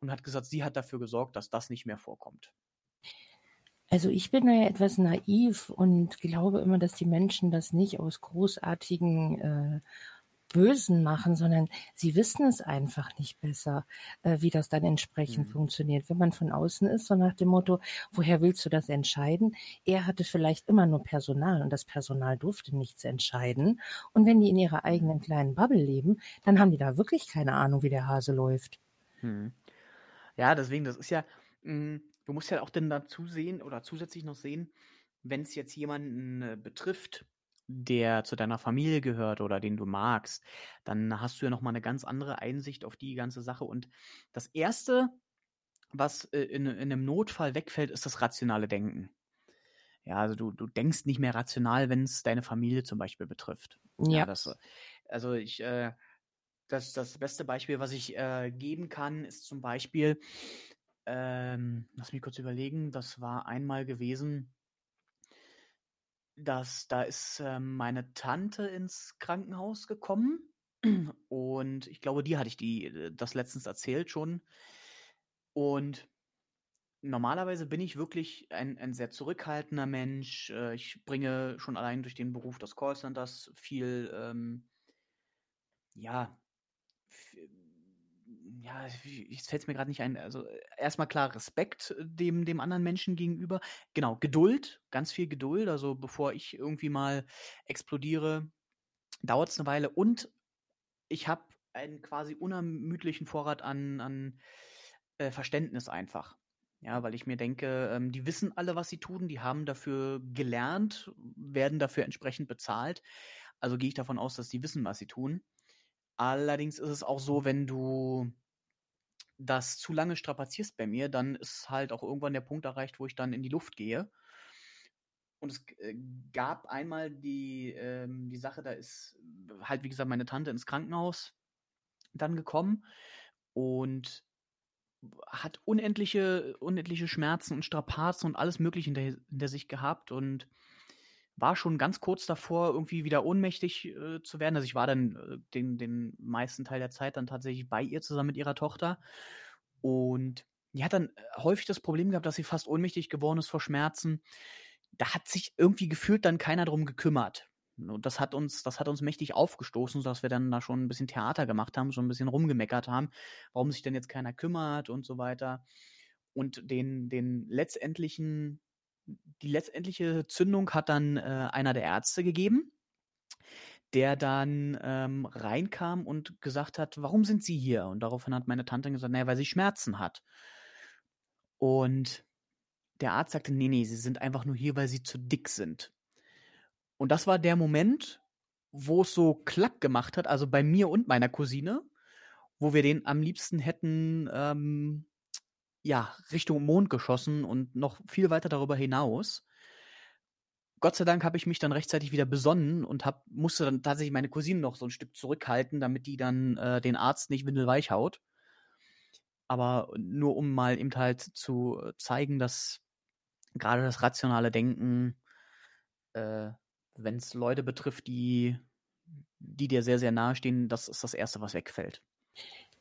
und hat gesagt, sie hat dafür gesorgt, dass das nicht mehr vorkommt. Also ich bin da ja etwas naiv und glaube immer, dass die Menschen das nicht aus großartigen äh, Bösen machen, sondern sie wissen es einfach nicht besser, äh, wie das dann entsprechend mhm. funktioniert. Wenn man von außen ist, so nach dem Motto, woher willst du das entscheiden? Er hatte vielleicht immer nur Personal und das Personal durfte nichts entscheiden. Und wenn die in ihrer eigenen kleinen Bubble leben, dann haben die da wirklich keine Ahnung, wie der Hase läuft. Mhm. Ja, deswegen, das ist ja, mh, hm, du musst ja auch denn dazu sehen oder zusätzlich noch sehen, wenn es jetzt jemanden äh, betrifft, der zu deiner Familie gehört oder den du magst, dann hast du ja nochmal eine ganz andere Einsicht auf die ganze Sache. Und das Erste, was äh, in, in einem Notfall wegfällt, ist das rationale Denken. Ja, also du, du denkst nicht mehr rational, wenn es deine Familie zum Beispiel betrifft. Ja. ja das, also ich, äh, das, das beste Beispiel, was ich äh, geben kann, ist zum Beispiel, ähm, lass mich kurz überlegen, das war einmal gewesen, dass da ist ähm, meine Tante ins Krankenhaus gekommen und ich glaube, die hatte ich die äh, das letztens erzählt schon. Und normalerweise bin ich wirklich ein, ein sehr zurückhaltender Mensch. Äh, ich bringe schon allein durch den Beruf des Callcenters viel, ähm, ja, ja, jetzt fällt es mir gerade nicht ein. Also erstmal klar Respekt äh, dem, dem anderen Menschen gegenüber. Genau, Geduld, ganz viel Geduld. Also bevor ich irgendwie mal explodiere, dauert es eine Weile. Und ich habe einen quasi unermüdlichen Vorrat an, an äh, Verständnis einfach. Ja, weil ich mir denke, ähm, die wissen alle, was sie tun, die haben dafür gelernt, werden dafür entsprechend bezahlt. Also gehe ich davon aus, dass die wissen, was sie tun. Allerdings ist es auch so, wenn du das zu lange strapazierst bei mir, dann ist halt auch irgendwann der Punkt erreicht, wo ich dann in die Luft gehe. Und es äh, gab einmal die, ähm, die Sache, da ist halt, wie gesagt, meine Tante ins Krankenhaus dann gekommen und hat unendliche, unendliche Schmerzen und Strapazen und alles Mögliche hinter, hinter sich gehabt und war schon ganz kurz davor, irgendwie wieder ohnmächtig äh, zu werden. Also ich war dann äh, den, den meisten Teil der Zeit dann tatsächlich bei ihr zusammen mit ihrer Tochter. Und die hat dann äh, häufig das Problem gehabt, dass sie fast ohnmächtig geworden ist vor Schmerzen. Da hat sich irgendwie gefühlt dann keiner drum gekümmert. Und das hat uns, das hat uns mächtig aufgestoßen, sodass wir dann da schon ein bisschen Theater gemacht haben, schon ein bisschen rumgemeckert haben, warum sich denn jetzt keiner kümmert und so weiter. Und den, den letztendlichen die letztendliche Zündung hat dann äh, einer der Ärzte gegeben, der dann ähm, reinkam und gesagt hat, warum sind Sie hier? Und daraufhin hat meine Tante gesagt, naja, weil sie Schmerzen hat. Und der Arzt sagte, nee, nee, Sie sind einfach nur hier, weil Sie zu dick sind. Und das war der Moment, wo es so klack gemacht hat, also bei mir und meiner Cousine, wo wir den am liebsten hätten, ähm, ja, Richtung Mond geschossen und noch viel weiter darüber hinaus. Gott sei Dank habe ich mich dann rechtzeitig wieder besonnen und hab, musste dann tatsächlich meine Cousine noch so ein Stück zurückhalten, damit die dann äh, den Arzt nicht windelweich haut. Aber nur um mal eben halt zu zeigen, dass gerade das rationale Denken, äh, wenn es Leute betrifft, die, die dir sehr, sehr nahe stehen, das ist das Erste, was wegfällt.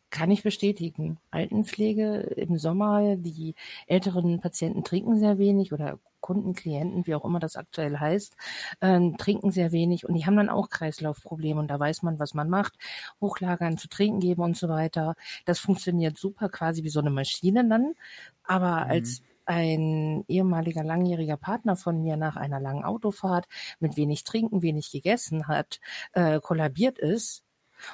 Kann ich bestätigen. Altenpflege im Sommer, die älteren Patienten trinken sehr wenig oder Kunden, Klienten, wie auch immer das aktuell heißt, äh, trinken sehr wenig und die haben dann auch Kreislaufprobleme und da weiß man, was man macht, hochlagern, zu trinken geben und so weiter. Das funktioniert super, quasi wie so eine Maschine dann. Aber mhm. als ein ehemaliger langjähriger Partner von mir nach einer langen Autofahrt mit wenig Trinken, wenig gegessen hat, äh, kollabiert ist,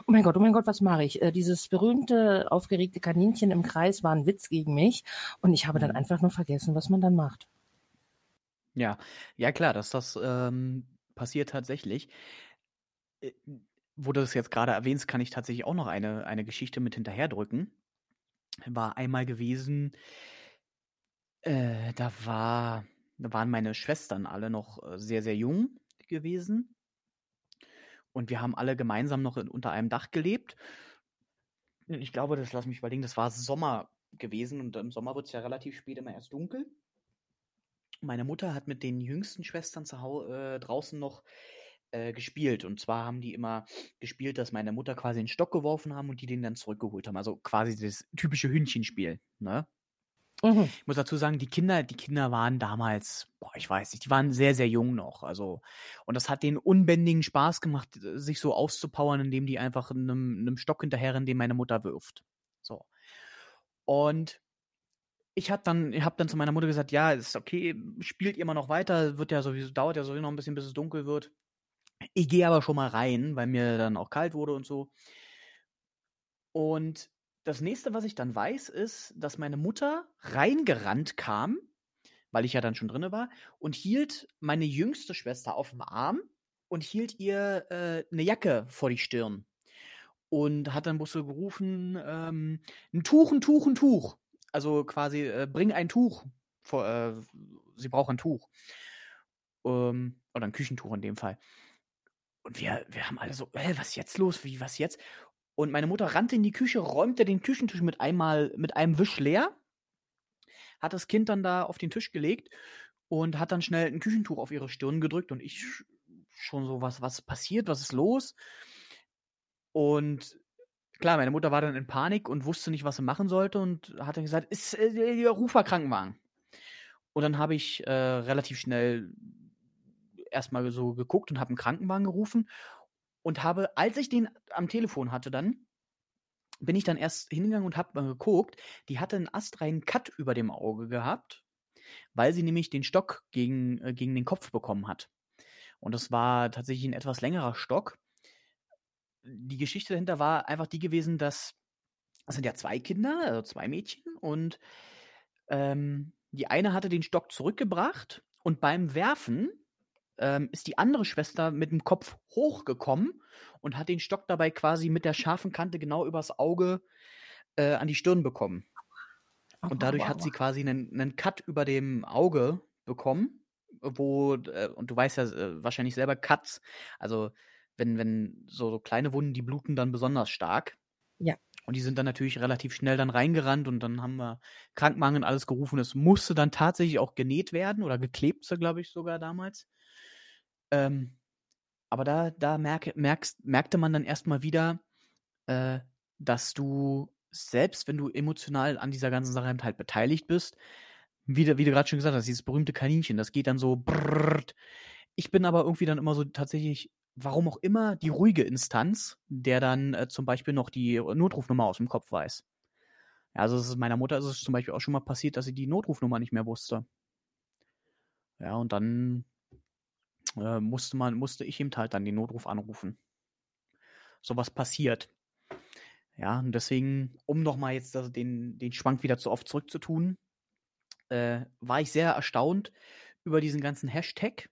Oh mein Gott, oh mein Gott, was mache ich? Äh, dieses berühmte aufgeregte Kaninchen im Kreis war ein Witz gegen mich und ich habe dann mhm. einfach nur vergessen, was man dann macht. Ja, ja klar, dass das ähm, passiert tatsächlich. Äh, wo du das jetzt gerade erwähnst, kann ich tatsächlich auch noch eine, eine Geschichte mit hinterherdrücken. War einmal gewesen, äh, da war, da waren meine Schwestern alle noch äh, sehr, sehr jung gewesen. Und wir haben alle gemeinsam noch in, unter einem Dach gelebt. Ich glaube, das lass mich überlegen, das war Sommer gewesen und im Sommer wird es ja relativ spät immer erst dunkel. Meine Mutter hat mit den jüngsten Schwestern zu äh, draußen noch äh, gespielt. Und zwar haben die immer gespielt, dass meine Mutter quasi einen Stock geworfen haben und die den dann zurückgeholt haben. Also quasi das typische Hündchenspiel. Ne? Mhm. Ich muss dazu sagen, die Kinder, die Kinder waren damals, boah, ich weiß nicht, die waren sehr, sehr jung noch. Also, und das hat denen unbändigen Spaß gemacht, sich so auszupowern, indem die einfach einem, einem Stock hinterher, den meine Mutter wirft. So. Und ich habe dann, ich hab dann zu meiner Mutter gesagt, ja, ist okay, spielt ihr mal noch weiter, wird ja sowieso, dauert ja sowieso noch ein bisschen, bis es dunkel wird. Ich gehe aber schon mal rein, weil mir dann auch kalt wurde und so. Und das nächste, was ich dann weiß, ist, dass meine Mutter reingerannt kam, weil ich ja dann schon drinne war, und hielt meine jüngste Schwester auf dem Arm und hielt ihr äh, eine Jacke vor die Stirn. Und hat dann bloß gerufen, ähm, ein Tuch, ein Tuch, ein Tuch. Also quasi, äh, bring ein Tuch. Vor, äh, sie braucht ein Tuch. Ähm, oder ein Küchentuch in dem Fall. Und wir, wir haben alle so, äh, was ist jetzt los? Wie, was jetzt? Und meine Mutter rannte in die Küche, räumte den Küchentisch mit einmal mit einem Wisch leer, hat das Kind dann da auf den Tisch gelegt und hat dann schnell ein Küchentuch auf ihre Stirn gedrückt und ich schon so, was, was passiert, was ist los? Und klar, meine Mutter war dann in Panik und wusste nicht, was sie machen sollte und hat dann gesagt, ist äh, ruf mal Krankenwagen. Und dann habe ich äh, relativ schnell erstmal so geguckt und habe einen Krankenwagen gerufen und habe, als ich den am Telefon hatte dann, bin ich dann erst hingegangen und habe mal geguckt, die hatte einen astreinen Cut über dem Auge gehabt, weil sie nämlich den Stock gegen, äh, gegen den Kopf bekommen hat. Und das war tatsächlich ein etwas längerer Stock. Die Geschichte dahinter war einfach die gewesen, dass es sind ja zwei Kinder, also zwei Mädchen, und ähm, die eine hatte den Stock zurückgebracht und beim Werfen ähm, ist die andere Schwester mit dem Kopf hochgekommen und hat den Stock dabei quasi mit der scharfen Kante genau übers Auge äh, an die Stirn bekommen. Und dadurch hat sie quasi einen, einen Cut über dem Auge bekommen, wo, äh, und du weißt ja äh, wahrscheinlich selber, Cuts, also wenn, wenn so, so kleine Wunden, die bluten dann besonders stark. Ja. Und die sind dann natürlich relativ schnell dann reingerannt und dann haben wir Krankenwagen und alles gerufen. Es musste dann tatsächlich auch genäht werden oder geklebt, glaube ich, sogar damals. Ähm, aber da, da merke, merkst, merkte man dann erstmal wieder, äh, dass du selbst, wenn du emotional an dieser ganzen Sache halt beteiligt bist, wie, wie du gerade schon gesagt hast, dieses berühmte Kaninchen, das geht dann so brrrt. Ich bin aber irgendwie dann immer so tatsächlich, warum auch immer, die ruhige Instanz, der dann äh, zum Beispiel noch die Notrufnummer aus dem Kopf weiß. Ja, also ist, meiner Mutter ist es zum Beispiel auch schon mal passiert, dass sie die Notrufnummer nicht mehr wusste. Ja, und dann äh, musste man, musste ich ihm halt dann den Notruf anrufen. sowas passiert. Ja, und deswegen, um nochmal jetzt das, den, den Schwank wieder zu oft zurückzutun, äh, war ich sehr erstaunt über diesen ganzen Hashtag.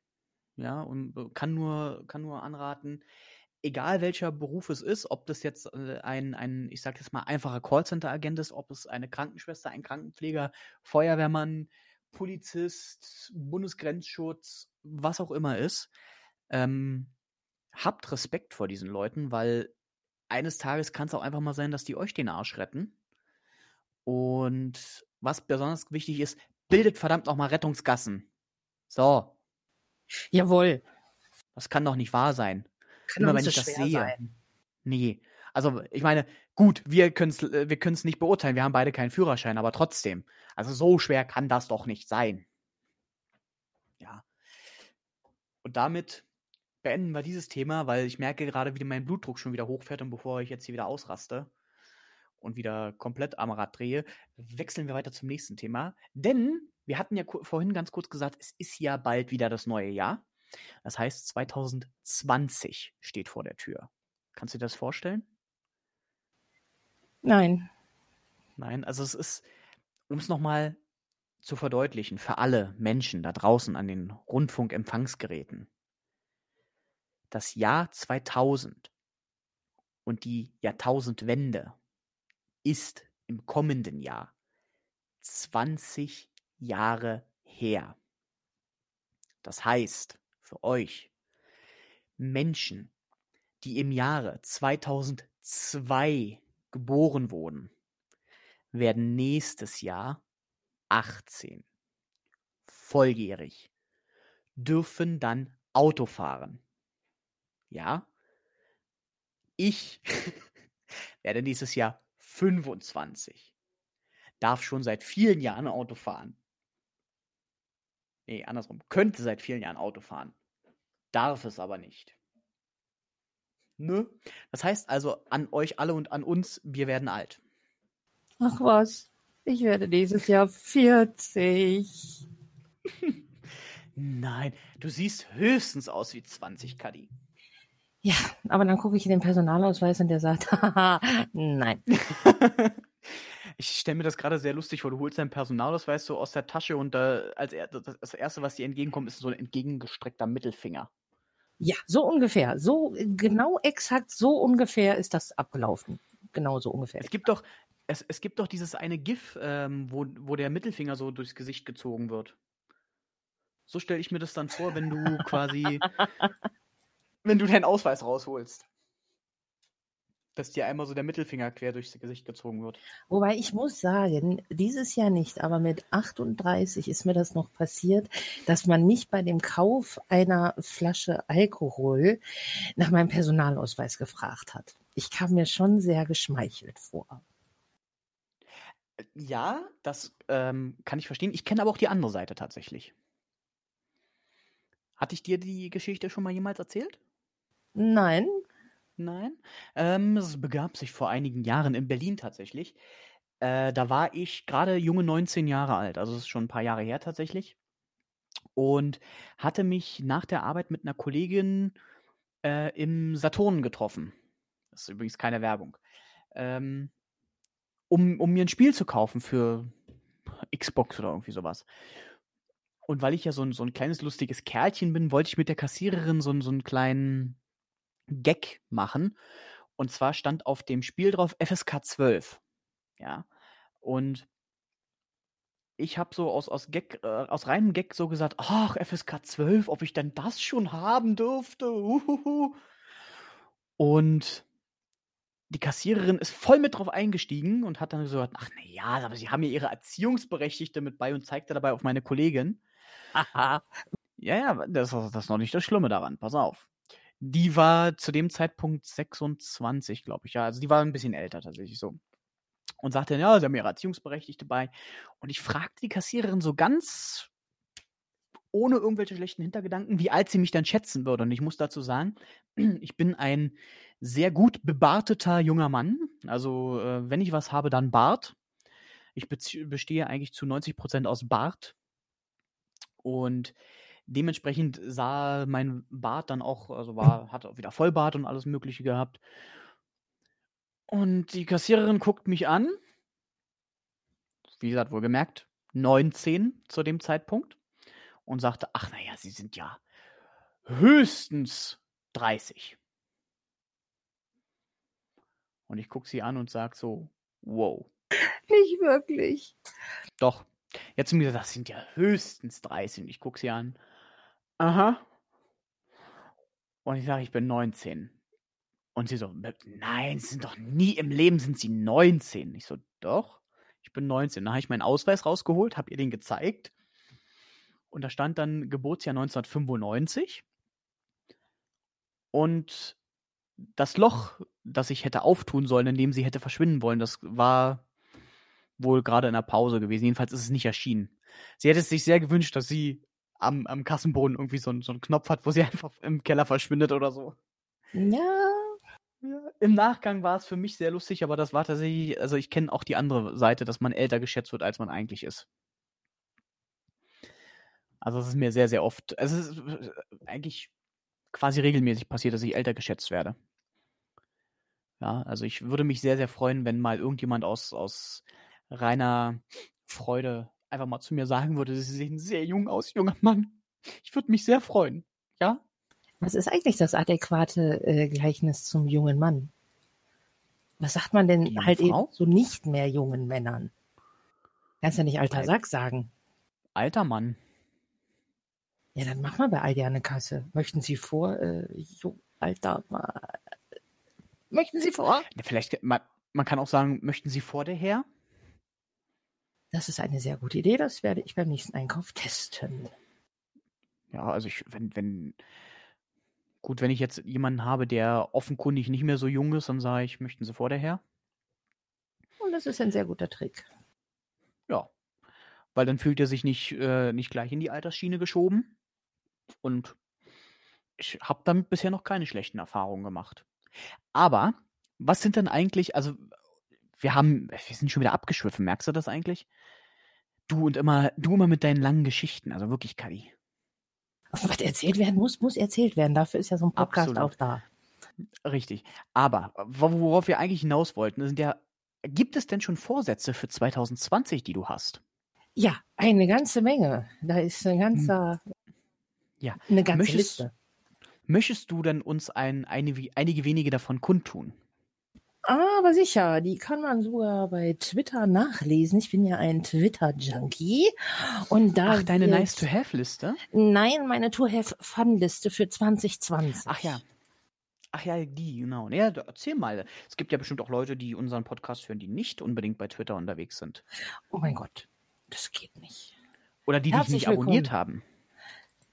Ja, und äh, kann nur, kann nur anraten, egal welcher Beruf es ist, ob das jetzt äh, ein, ein, ich sag jetzt mal, einfacher Callcenter-Agent ist, ob es eine Krankenschwester, ein Krankenpfleger, Feuerwehrmann, Polizist, Bundesgrenzschutz, was auch immer ist, ähm, habt Respekt vor diesen Leuten, weil eines Tages kann es auch einfach mal sein, dass die euch den Arsch retten. Und was besonders wichtig ist, bildet verdammt noch mal Rettungsgassen. So. Jawohl. Das kann doch nicht wahr sein. Kann Immer doch wenn nicht ich so das sehe. sein. Nee. Also, ich meine, gut, wir können es wir können's nicht beurteilen, wir haben beide keinen Führerschein, aber trotzdem. Also, so schwer kann das doch nicht sein. Ja. Und damit beenden wir dieses Thema, weil ich merke gerade, wie mein Blutdruck schon wieder hochfährt und bevor ich jetzt hier wieder ausraste und wieder komplett am Rad drehe, wechseln wir weiter zum nächsten Thema. Denn wir hatten ja vorhin ganz kurz gesagt, es ist ja bald wieder das neue Jahr. Das heißt, 2020 steht vor der Tür. Kannst du dir das vorstellen? Nein. Nein, also es ist, um es nochmal zu verdeutlichen, für alle Menschen da draußen an den Rundfunkempfangsgeräten. Das Jahr 2000 und die Jahrtausendwende ist im kommenden Jahr 20 Jahre her. Das heißt, für euch Menschen, die im Jahre 2002 geboren wurden, werden nächstes Jahr 18. Volljährig. Dürfen dann Auto fahren. Ja? Ich werde nächstes Jahr 25. Darf schon seit vielen Jahren Auto fahren. Nee, andersrum. Könnte seit vielen Jahren Auto fahren. Darf es aber nicht. Ne? Das heißt also an euch alle und an uns, wir werden alt. Ach was. Ich werde dieses Jahr 40. Nein, du siehst höchstens aus wie 20, Kadi. Ja, aber dann gucke ich in den Personalausweis und der sagt, haha, nein. ich stelle mir das gerade sehr lustig vor. Du holst deinen Personalausweis so aus der Tasche und da als er, das Erste, was dir entgegenkommt, ist so ein entgegengestreckter Mittelfinger. Ja, so ungefähr. So genau exakt so ungefähr ist das abgelaufen. Genau so ungefähr. Es gibt doch, es, es gibt doch dieses eine GIF, ähm, wo, wo der Mittelfinger so durchs Gesicht gezogen wird. So stelle ich mir das dann vor, wenn du quasi, wenn du deinen Ausweis rausholst. Dass dir einmal so der Mittelfinger quer durchs Gesicht gezogen wird. Wobei ich muss sagen, dieses Jahr nicht, aber mit 38 ist mir das noch passiert, dass man mich bei dem Kauf einer Flasche Alkohol nach meinem Personalausweis gefragt hat. Ich kam mir schon sehr geschmeichelt vor. Ja, das ähm, kann ich verstehen. Ich kenne aber auch die andere Seite tatsächlich. Hatte ich dir die Geschichte schon mal jemals erzählt? Nein, Nein. Ähm, es begab sich vor einigen Jahren in Berlin tatsächlich. Äh, da war ich gerade junge 19 Jahre alt, also es ist schon ein paar Jahre her tatsächlich. Und hatte mich nach der Arbeit mit einer Kollegin äh, im Saturn getroffen. Das ist übrigens keine Werbung. Ähm, um, um mir ein Spiel zu kaufen für Xbox oder irgendwie sowas. Und weil ich ja so ein, so ein kleines lustiges Kerlchen bin, wollte ich mit der Kassiererin so, so einen kleinen Gag machen. Und zwar stand auf dem Spiel drauf FSK 12. Ja. Und ich habe so aus, aus, Gag, äh, aus reinem Gag so gesagt, ach, FSK 12, ob ich denn das schon haben dürfte. Uhuhu. Und die Kassiererin ist voll mit drauf eingestiegen und hat dann so gesagt, ach na ja, aber sie haben ja ihre Erziehungsberechtigte mit bei und zeigte dabei auf meine Kollegin. haha. Ja, ja, das, das ist noch nicht das Schlimme daran. Pass auf. Die war zu dem Zeitpunkt 26, glaube ich. Ja, also die war ein bisschen älter tatsächlich so. Und sagte, ja, sie haben ihre Erziehungsberechtigte bei. Und ich fragte die Kassiererin so ganz ohne irgendwelche schlechten Hintergedanken, wie alt sie mich dann schätzen würde. Und ich muss dazu sagen, ich bin ein sehr gut bebarteter junger Mann. Also, äh, wenn ich was habe, dann Bart. Ich bestehe eigentlich zu 90 Prozent aus Bart. Und dementsprechend sah mein Bart dann auch, also war, hat auch wieder Vollbart und alles Mögliche gehabt. Und die Kassiererin guckt mich an. Wie gesagt, wohlgemerkt, 19 zu dem Zeitpunkt. Und sagte, ach naja, Sie sind ja höchstens 30. Und ich gucke sie an und sage so, wow. Nicht wirklich. Doch. Jetzt mir das sind ja höchstens 30. Und ich gucke sie an. Aha. Und ich sage, ich bin 19. Und sie so, nein, sie sind doch nie im Leben sind sie 19. Ich so, doch, ich bin 19. Dann habe ich meinen Ausweis rausgeholt, habe ihr den gezeigt. Und da stand dann Geburtsjahr 1995. Und das Loch, das ich hätte auftun sollen, in dem sie hätte verschwinden wollen, das war wohl gerade in der Pause gewesen. Jedenfalls ist es nicht erschienen. Sie hätte es sich sehr gewünscht, dass sie am, am Kassenboden irgendwie so, so einen Knopf hat, wo sie einfach im Keller verschwindet oder so. Ja. ja. Im Nachgang war es für mich sehr lustig, aber das war tatsächlich, also ich kenne auch die andere Seite, dass man älter geschätzt wird, als man eigentlich ist. Also es ist mir sehr, sehr oft, es ist äh, eigentlich quasi regelmäßig passiert, dass ich älter geschätzt werde. Ja, also ich würde mich sehr, sehr freuen, wenn mal irgendjemand aus, aus reiner Freude einfach mal zu mir sagen würde, sie sehen sehr jung aus, junger Mann. Ich würde mich sehr freuen. Ja? Was ist eigentlich das adäquate äh, Gleichnis zum jungen Mann? Was sagt man denn halt Frau? eben so nicht mehr jungen Männern? Kannst ja nicht alter Alt Sack sagen. Alter Mann. Ja, dann mach mal bei Aldi eine Kasse. Möchten Sie vor, äh, jo, alter Mann. Möchten Sie vor? Ja, vielleicht, man, man kann auch sagen, möchten Sie vor der Herr? Das ist eine sehr gute Idee. Das werde ich beim nächsten Einkauf testen. Ja, also ich, wenn, wenn, gut, wenn ich jetzt jemanden habe, der offenkundig nicht mehr so jung ist, dann sage ich, möchten Sie vor der Herr? Und das ist ein sehr guter Trick. Ja, weil dann fühlt er sich nicht, äh, nicht gleich in die Altersschiene geschoben. Und ich habe damit bisher noch keine schlechten Erfahrungen gemacht. Aber was sind denn eigentlich, also wir haben, wir sind schon wieder abgeschwiffen, merkst du das eigentlich? Du und immer, du immer mit deinen langen Geschichten, also wirklich, Kali. Was erzählt werden muss, muss erzählt werden. Dafür ist ja so ein Podcast Absolut. auch da. Richtig. Aber worauf wir eigentlich hinaus wollten, sind ja, gibt es denn schon Vorsätze für 2020, die du hast? Ja, eine ganze Menge. Da ist ein ganzer, ja. eine ganze möchtest, Liste. Möchtest du denn uns ein, eine, einige wenige davon kundtun? Aber sicher, die kann man sogar bei Twitter nachlesen. Ich bin ja ein Twitter-Junkie. Und da Ach, deine Nice-to-Have-Liste? Nein, meine To-Have-Fun-Liste für 2020. Ach ja. Ach ja, die, genau. Ja, erzähl mal. Es gibt ja bestimmt auch Leute, die unseren Podcast hören, die nicht unbedingt bei Twitter unterwegs sind. Oh mein Gott, das geht nicht. Oder die dich nicht abonniert haben.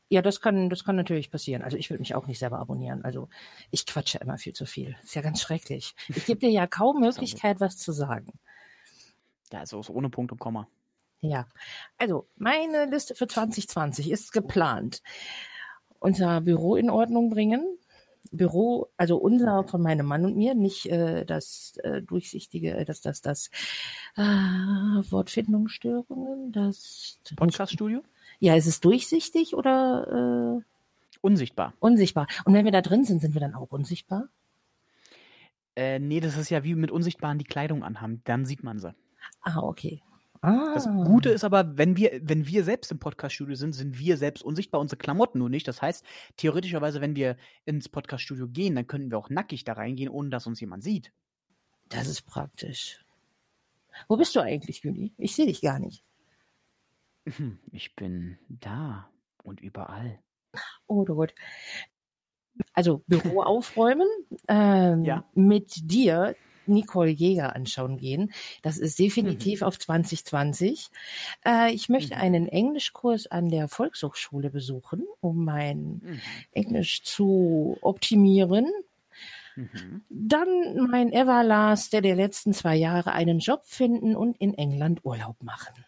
Ja, das kann, das kann natürlich passieren. Also ich würde mich auch nicht selber abonnieren. Also ich quatsche immer viel zu viel. Ist ja ganz schrecklich. Ich gebe dir ja kaum Möglichkeit, was zu sagen. Ja, also ohne Punkt und Komma. Ja, also meine Liste für 2020 ist geplant. Unser Büro in Ordnung bringen. Büro, also unser von meinem Mann und mir, nicht äh, das äh, durchsichtige, äh, das, das, das äh, Wortfindungsstörungen, das Podcaststudio? Ja, ist es durchsichtig oder äh, unsichtbar? Unsichtbar. Und wenn wir da drin sind, sind wir dann auch unsichtbar? Äh, nee, das ist ja wie mit Unsichtbaren die Kleidung anhaben. Dann sieht man sie. Ah, okay. Ah. Das Gute ist aber, wenn wir, wenn wir selbst im Podcaststudio sind, sind wir selbst unsichtbar, unsere Klamotten nur nicht. Das heißt, theoretischerweise, wenn wir ins Podcaststudio gehen, dann können wir auch nackig da reingehen, ohne dass uns jemand sieht. Das ist praktisch. Wo bist du eigentlich, Juni? Ich sehe dich gar nicht. Ich bin da und überall. Oh Gott. Also Büro aufräumen, ähm, ja. mit dir Nicole Jäger anschauen gehen. Das ist definitiv mhm. auf 2020. Äh, ich möchte mhm. einen Englischkurs an der Volkshochschule besuchen, um mein mhm. Englisch zu optimieren. Mhm. Dann mein Everlast, der der letzten zwei Jahre einen Job finden und in England Urlaub machen.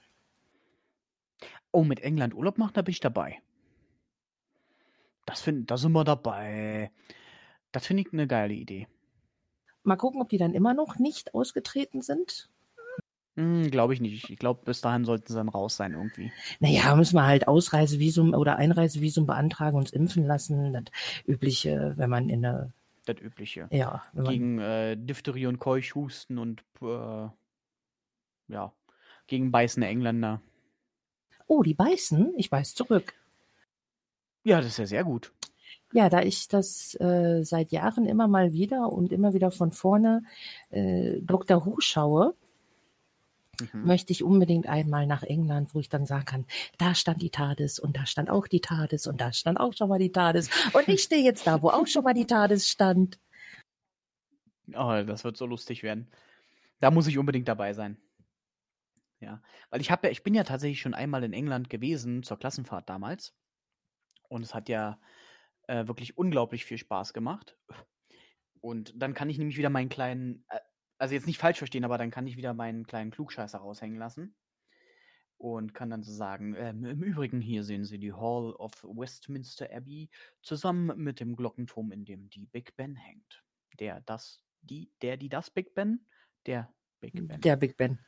Oh, mit England Urlaub machen, da bin ich dabei. Das find, da sind wir dabei. Das finde ich eine geile Idee. Mal gucken, ob die dann immer noch nicht ausgetreten sind. Hm, glaube ich nicht. Ich glaube, bis dahin sollten sie dann raus sein irgendwie. Naja, müssen wir halt Ausreisevisum oder Einreisevisum beantragen, uns impfen lassen. Das übliche, wenn man in eine das Übliche. Ja, Gegen äh, Diphtherie und Keuchhusten und äh, ja, gegen beißende Engländer. Oh, die beißen? Ich beiß zurück. Ja, das ist ja sehr gut. Ja, da ich das äh, seit Jahren immer mal wieder und immer wieder von vorne äh, Dr. Who schaue, Mhm. möchte ich unbedingt einmal nach England, wo ich dann sagen kann, da stand die TARDIS und da stand auch die TARDIS und da stand auch schon mal die TARDIS und ich stehe jetzt da, wo auch schon mal die TARDIS stand. Oh, das wird so lustig werden. Da muss ich unbedingt dabei sein. Ja, weil ich habe ja, ich bin ja tatsächlich schon einmal in England gewesen zur Klassenfahrt damals. Und es hat ja äh, wirklich unglaublich viel Spaß gemacht. Und dann kann ich nämlich wieder meinen kleinen, äh, also jetzt nicht falsch verstehen, aber dann kann ich wieder meinen kleinen Klugscheißer raushängen lassen. Und kann dann so sagen, ähm, im Übrigen hier sehen Sie die Hall of Westminster Abbey zusammen mit dem Glockenturm, in dem die Big Ben hängt. Der, das, die, der, die, das Big Ben, der Big Ben. Der Big Ben.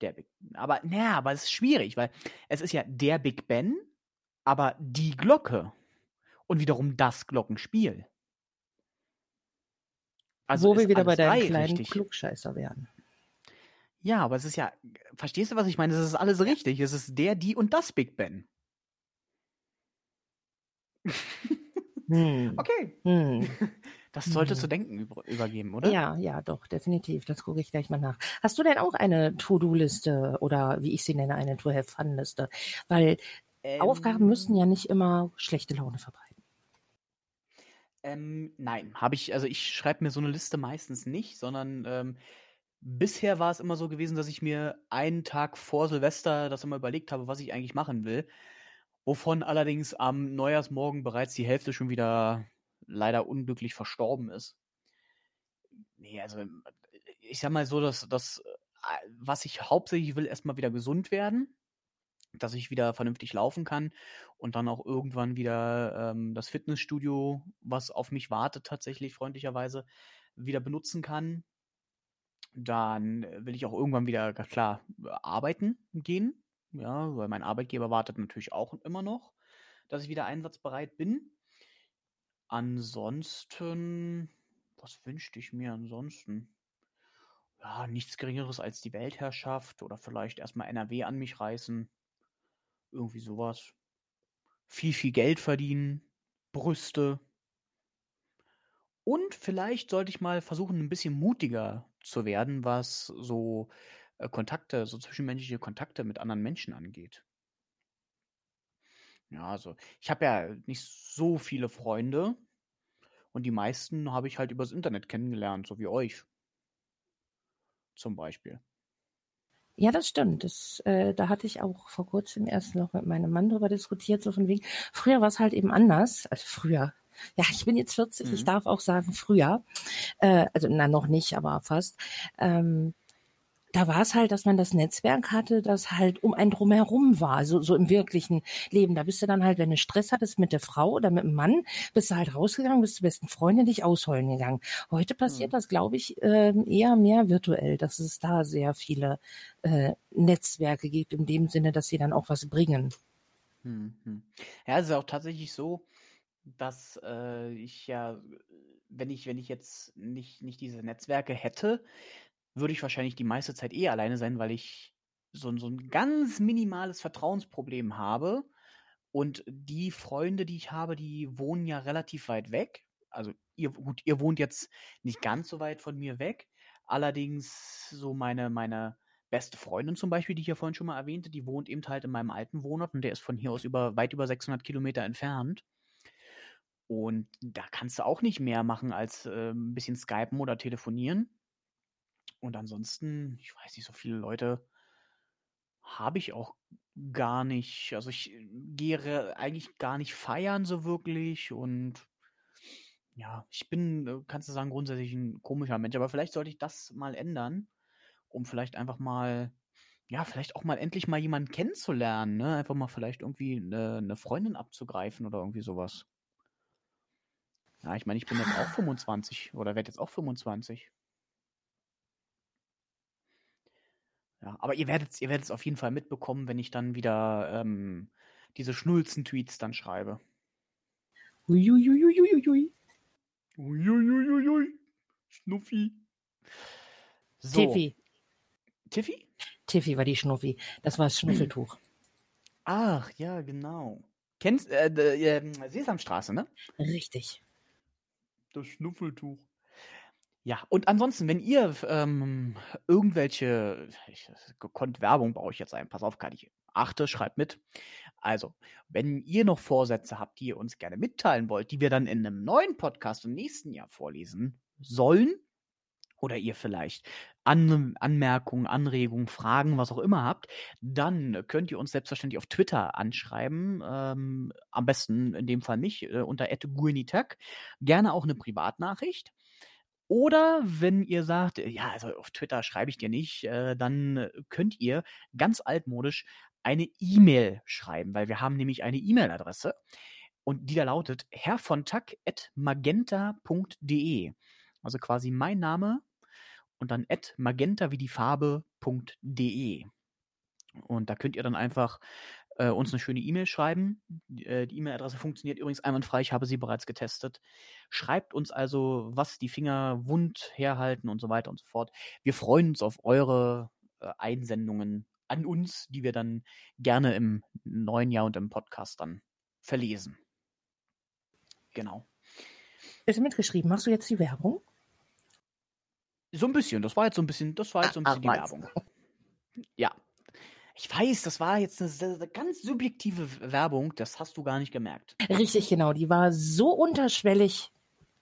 Der Big Aber, naja, aber es ist schwierig, weil es ist ja der Big Ben, aber die Glocke und wiederum das Glockenspiel. Also wo wir wieder bei drei kleinen richtig. Klugscheißer werden. Ja, aber es ist ja, verstehst du, was ich meine? Es ist alles richtig. Es ist der, die und das Big Ben. Hm. Okay. Hm. Das sollte Hm. zu denken über, übergeben, oder? Ja, ja, doch, definitiv. Das gucke ich gleich mal nach. Hast du denn auch eine To-Do-Liste oder wie ich sie nenne, eine To-Have-Fun-Liste? Weil Aufgaben müssen ja nicht immer schlechte Laune verbreiten. Ähm, nein, habe ich, also ich schreibe mir so eine Liste meistens nicht, sondern ähm, bisher war es immer so gewesen, dass ich mir einen Tag vor Silvester das immer überlegt habe, was ich eigentlich machen will, wovon allerdings am Neujahrsmorgen bereits die Hälfte schon wieder leider unglücklich verstorben ist. Nee, also ich sag mal so, dass das, äh, was ich hauptsächlich will, erstmal wieder gesund werden, dass ich wieder vernünftig laufen kann und dann auch irgendwann wieder ähm, das Fitnessstudio, was auf mich wartet, tatsächlich freundlicherweise wieder benutzen kann. Dann äh, will ich auch irgendwann wieder, klar, arbeiten gehen. Ja, weil mein Arbeitgeber wartet natürlich auch immer noch, dass ich wieder einsatzbereit bin. Ansonsten, was wünschte ich mir ansonsten? Ja, nichts Geringeres als die Weltherrschaft oder vielleicht erstmal NRW an mich reißen. Irgendwie sowas. Viel, viel Geld verdienen. Brüste. Und vielleicht sollte ich mal versuchen, ein bisschen mutiger zu werden, was so äh, Kontakte, so zwischenmenschliche Kontakte mit anderen Menschen angeht. Ja, also ich habe ja nicht so viele Freunde und die meisten habe ich halt übers Internet kennengelernt, so wie euch. Zum Beispiel. Ja, das stimmt. Das, äh, da hatte ich auch vor kurzem erst noch mit meinem Mann drüber diskutiert, so von wegen, früher war es halt eben anders. Also früher. Ja, ich bin jetzt 40, ich Mhm. darf auch sagen früher. Äh, also na noch nicht, aber fast. Ähm, da war es halt, dass man das Netzwerk hatte, das halt um einen drumherum war, so, so im wirklichen Leben. Da bist du dann halt, wenn du Stress hattest mit der Frau oder mit dem Mann, bist du halt rausgegangen, bist zur besten Freundin dich ausheulen gegangen. Heute passiert Mhm. das, glaube ich, ähm, eher mehr virtuell, dass es da sehr viele äh, Netzwerke gibt, in dem Sinne, dass sie dann auch was bringen. Hm, hm. Ja, es ist auch tatsächlich so, dass äh, ich ja, wenn ich, wenn ich jetzt nicht, nicht diese Netzwerke hätte, würde ich wahrscheinlich die meiste Zeit eh alleine sein, weil ich so, ein- so ein ganz minimales Vertrauensproblem habe. Und die Freunde, die ich habe, die wohnen ja relativ weit weg. Also ihr, gut, ihr wohnt jetzt nicht ganz so weit von mir weg. Allerdings so meine, meine beste Freundin zum Beispiel, die ich ja vorhin schon mal erwähnte, die wohnt eben halt in meinem alten Wohnort und der ist von hier aus über, weit über 600 Kilometer entfernt. Und da kannst du auch nicht mehr machen als äh, ein bisschen skypen oder telefonieren. Und ansonsten, ich weiß nicht, so viele Leute habe ich auch gar nicht. Also ich äh, gehe eigentlich gar nicht feiern so wirklich und ja, ich bin, äh, kannst du sagen, grundsätzlich ein komischer Mensch, aber vielleicht sollte ich das mal ändern, um vielleicht einfach mal, ja, vielleicht auch mal endlich mal jemanden kennenzulernen, ne? Einfach mal vielleicht irgendwie eine, eine Freundin abzugreifen oder irgendwie sowas. Ja, ich meine, ich bin jetzt auch 25 oder werde jetzt auch 25. Ja, aber ihr werdet ihr werdet es auf jeden Fall mitbekommen, wenn ich dann wieder ähm, diese Schnulzen-Tweets dann schreibe. Uiuiuiuiui. Uiuiuiui. Schnuffi. So. Tiffy. Tiffy? Tiffy war die Schnuffi. Das war das Schnuffeltuch. Ach, ja, genau. Kennst äh, äh, Sesamstraße, ne? Richtig. Das Schnuffeltuch. Ja, und ansonsten, wenn ihr ähm, irgendwelche, ich, gekonnt Werbung baue ich jetzt ein, pass auf, kann ich achte, schreibt mit. Also, wenn ihr noch Vorsätze habt, die ihr uns gerne mitteilen wollt, die wir dann in einem neuen Podcast im nächsten Jahr vorlesen sollen, oder ihr vielleicht An Anmerkungen, Anregungen, Fragen, was auch immer habt, dann könnt ihr uns selbstverständlich auf Twitter anschreiben. Ähm, am besten in dem Fall mich äh, unter @guinitak. Gerne auch eine Privatnachricht. Oder wenn ihr sagt, ja, also auf Twitter schreibe ich dir nicht, äh, dann könnt ihr ganz altmodisch eine E-Mail schreiben, weil wir haben nämlich eine E-Mail-Adresse und die da lautet herrvontack.magenta.de. Also quasi mein Name und dann at magenta wie die Farbe.de. Und da könnt ihr dann einfach äh, uns eine schöne E-Mail schreiben. Äh, die E-Mail-Adresse funktioniert übrigens einwandfrei, ich habe sie bereits getestet. Schreibt uns also, was die Finger wund herhalten und so weiter und so fort. Wir freuen uns auf eure äh, Einsendungen an uns, die wir dann gerne im neuen Jahr und im Podcast dann verlesen. Genau. Ist mitgeschrieben. Machst du jetzt die Werbung? So ein bisschen. Das war jetzt so ein bisschen, das war jetzt so ein Ach, bisschen die meinst Werbung. Ja. Ich weiß, das war jetzt eine, sehr ganz subjektive Werbung, das hast du gar nicht gemerkt. Richtig, genau. Die war so unterschwellig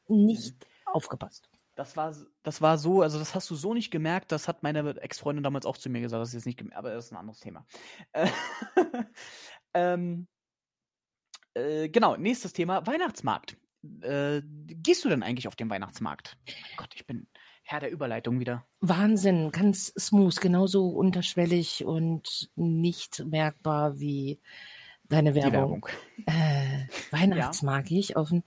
nicht aufgepasst. Das war, das war so, also das hast du so nicht gemerkt, das hat meine Ex-Freundin damals auch zu mir gesagt, dass sie es nicht gemerkt aber das ist ein anderes Thema. Äh, ähm, äh, genau, nächstes Thema, Weihnachtsmarkt. Äh, gehst du denn eigentlich auf den Weihnachtsmarkt? Mein Gott, ich bin Herr der Überleitung wieder. Wahnsinn, ganz smooth, genauso unterschwellig und nicht merkbar wie deine Die Werbung. Werbung. Äh, Weihnachtsmarkt gehe ich auf den.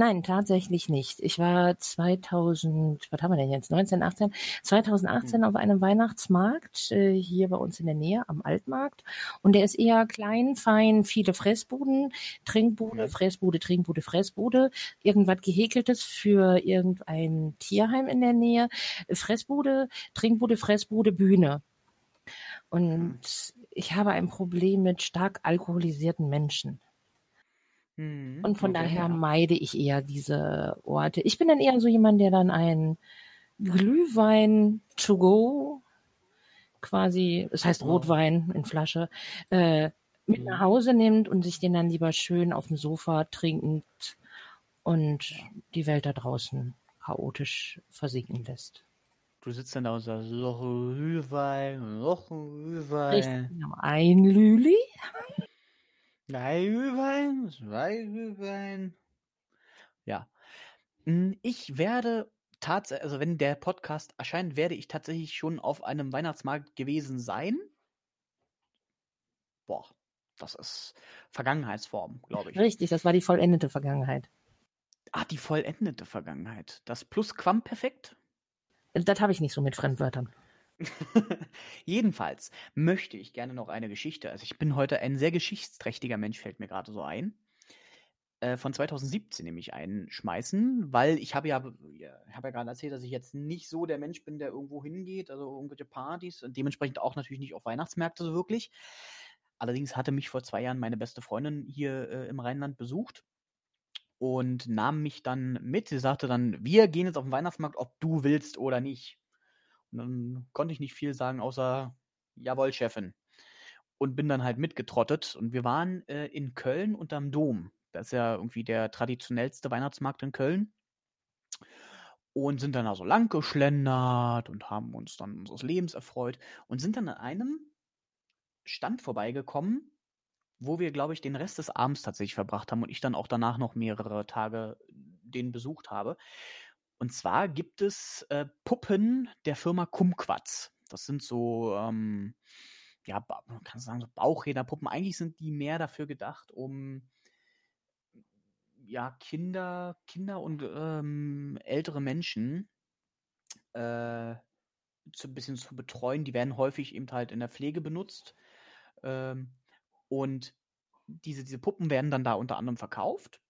Nein, tatsächlich nicht. Ich war 2000, was haben wir denn jetzt? 19, 18? 2018 auf einem Weihnachtsmarkt äh, hier bei uns in der Nähe am Altmarkt. Und der ist eher klein, fein, viele Fressbuden, Trinkbude, Mhm. Fressbude, Trinkbude, Fressbude, irgendwas Gehäkeltes für irgendein Tierheim in der Nähe, Fressbude, Trinkbude, Fressbude, Bühne. Und ich habe ein Problem mit stark alkoholisierten Menschen. Mhm, Und von okay, daher ja. meide ich eher diese Orte. Ich bin dann eher so jemand, der dann ein Glühwein to go, quasi, das heißt. Rotwein in Flasche, äh, mit Mhm. nach Hause nimmt und sich den dann lieber schön auf dem Sofa trinkend und die Welt da draußen chaotisch versinken lässt. Du sitzt dann da und sagst, noch ein Glühwein, noch ein Glühwein. Richtig, genau. Ein Lüli. Drei Glühwein, zwei Glühwein. Ja. Mm, Ich werde tatsächlich, also wenn der Podcast erscheint, werde ich tatsächlich schon auf einem Weihnachtsmarkt gewesen sein. Boah, das ist Vergangenheitsform, glaube ich. Richtig, das war die vollendete Vergangenheit. Ah, die vollendete Vergangenheit. Das Plusquamperfekt? Das habe ich nicht so mit Fremdwörtern. Jedenfalls möchte ich gerne noch eine Geschichte. Also ich bin heute ein sehr geschichtsträchtiger Mensch, fällt mir gerade so ein. Äh, von 2017 nämlich einschmeißen, weil ich habe ja, ich habe ja gerade erzählt, dass ich jetzt nicht so der Mensch bin, der irgendwo hingeht, also irgendwelche Partys und dementsprechend auch natürlich nicht auf Weihnachtsmärkte so wirklich. Allerdings hatte mich vor zwei Jahren meine beste Freundin hier äh, im Rheinland besucht und nahm mich dann mit. Sie sagte dann, wir gehen jetzt auf den Weihnachtsmarkt, ob du willst oder nicht. Dann konnte ich nicht viel sagen, außer Jawohl, Chefin. Und bin dann halt mitgetrottet. Und wir waren äh, in Köln unterm Dom. Das ist ja irgendwie der traditionellste Weihnachtsmarkt in Köln. Und sind dann da so lang geschlendert und haben uns dann unseres Lebens erfreut. Und sind dann an einem Stand vorbeigekommen, wo wir, glaube ich, den Rest des Abends tatsächlich verbracht haben und ich dann auch danach noch mehrere Tage den besucht habe. Und zwar gibt es äh, Puppen der Firma Kumquats. Das sind so, ähm, ja, man kann sagen, so Bauchräderpuppen. Eigentlich sind die mehr dafür gedacht, um ja, Kinder, Kinder und ähm, ältere Menschen äh, zu, ein bisschen zu betreuen. Die werden häufig eben halt in der Pflege benutzt. Ähm, und diese, diese Puppen werden dann da unter anderem verkauft.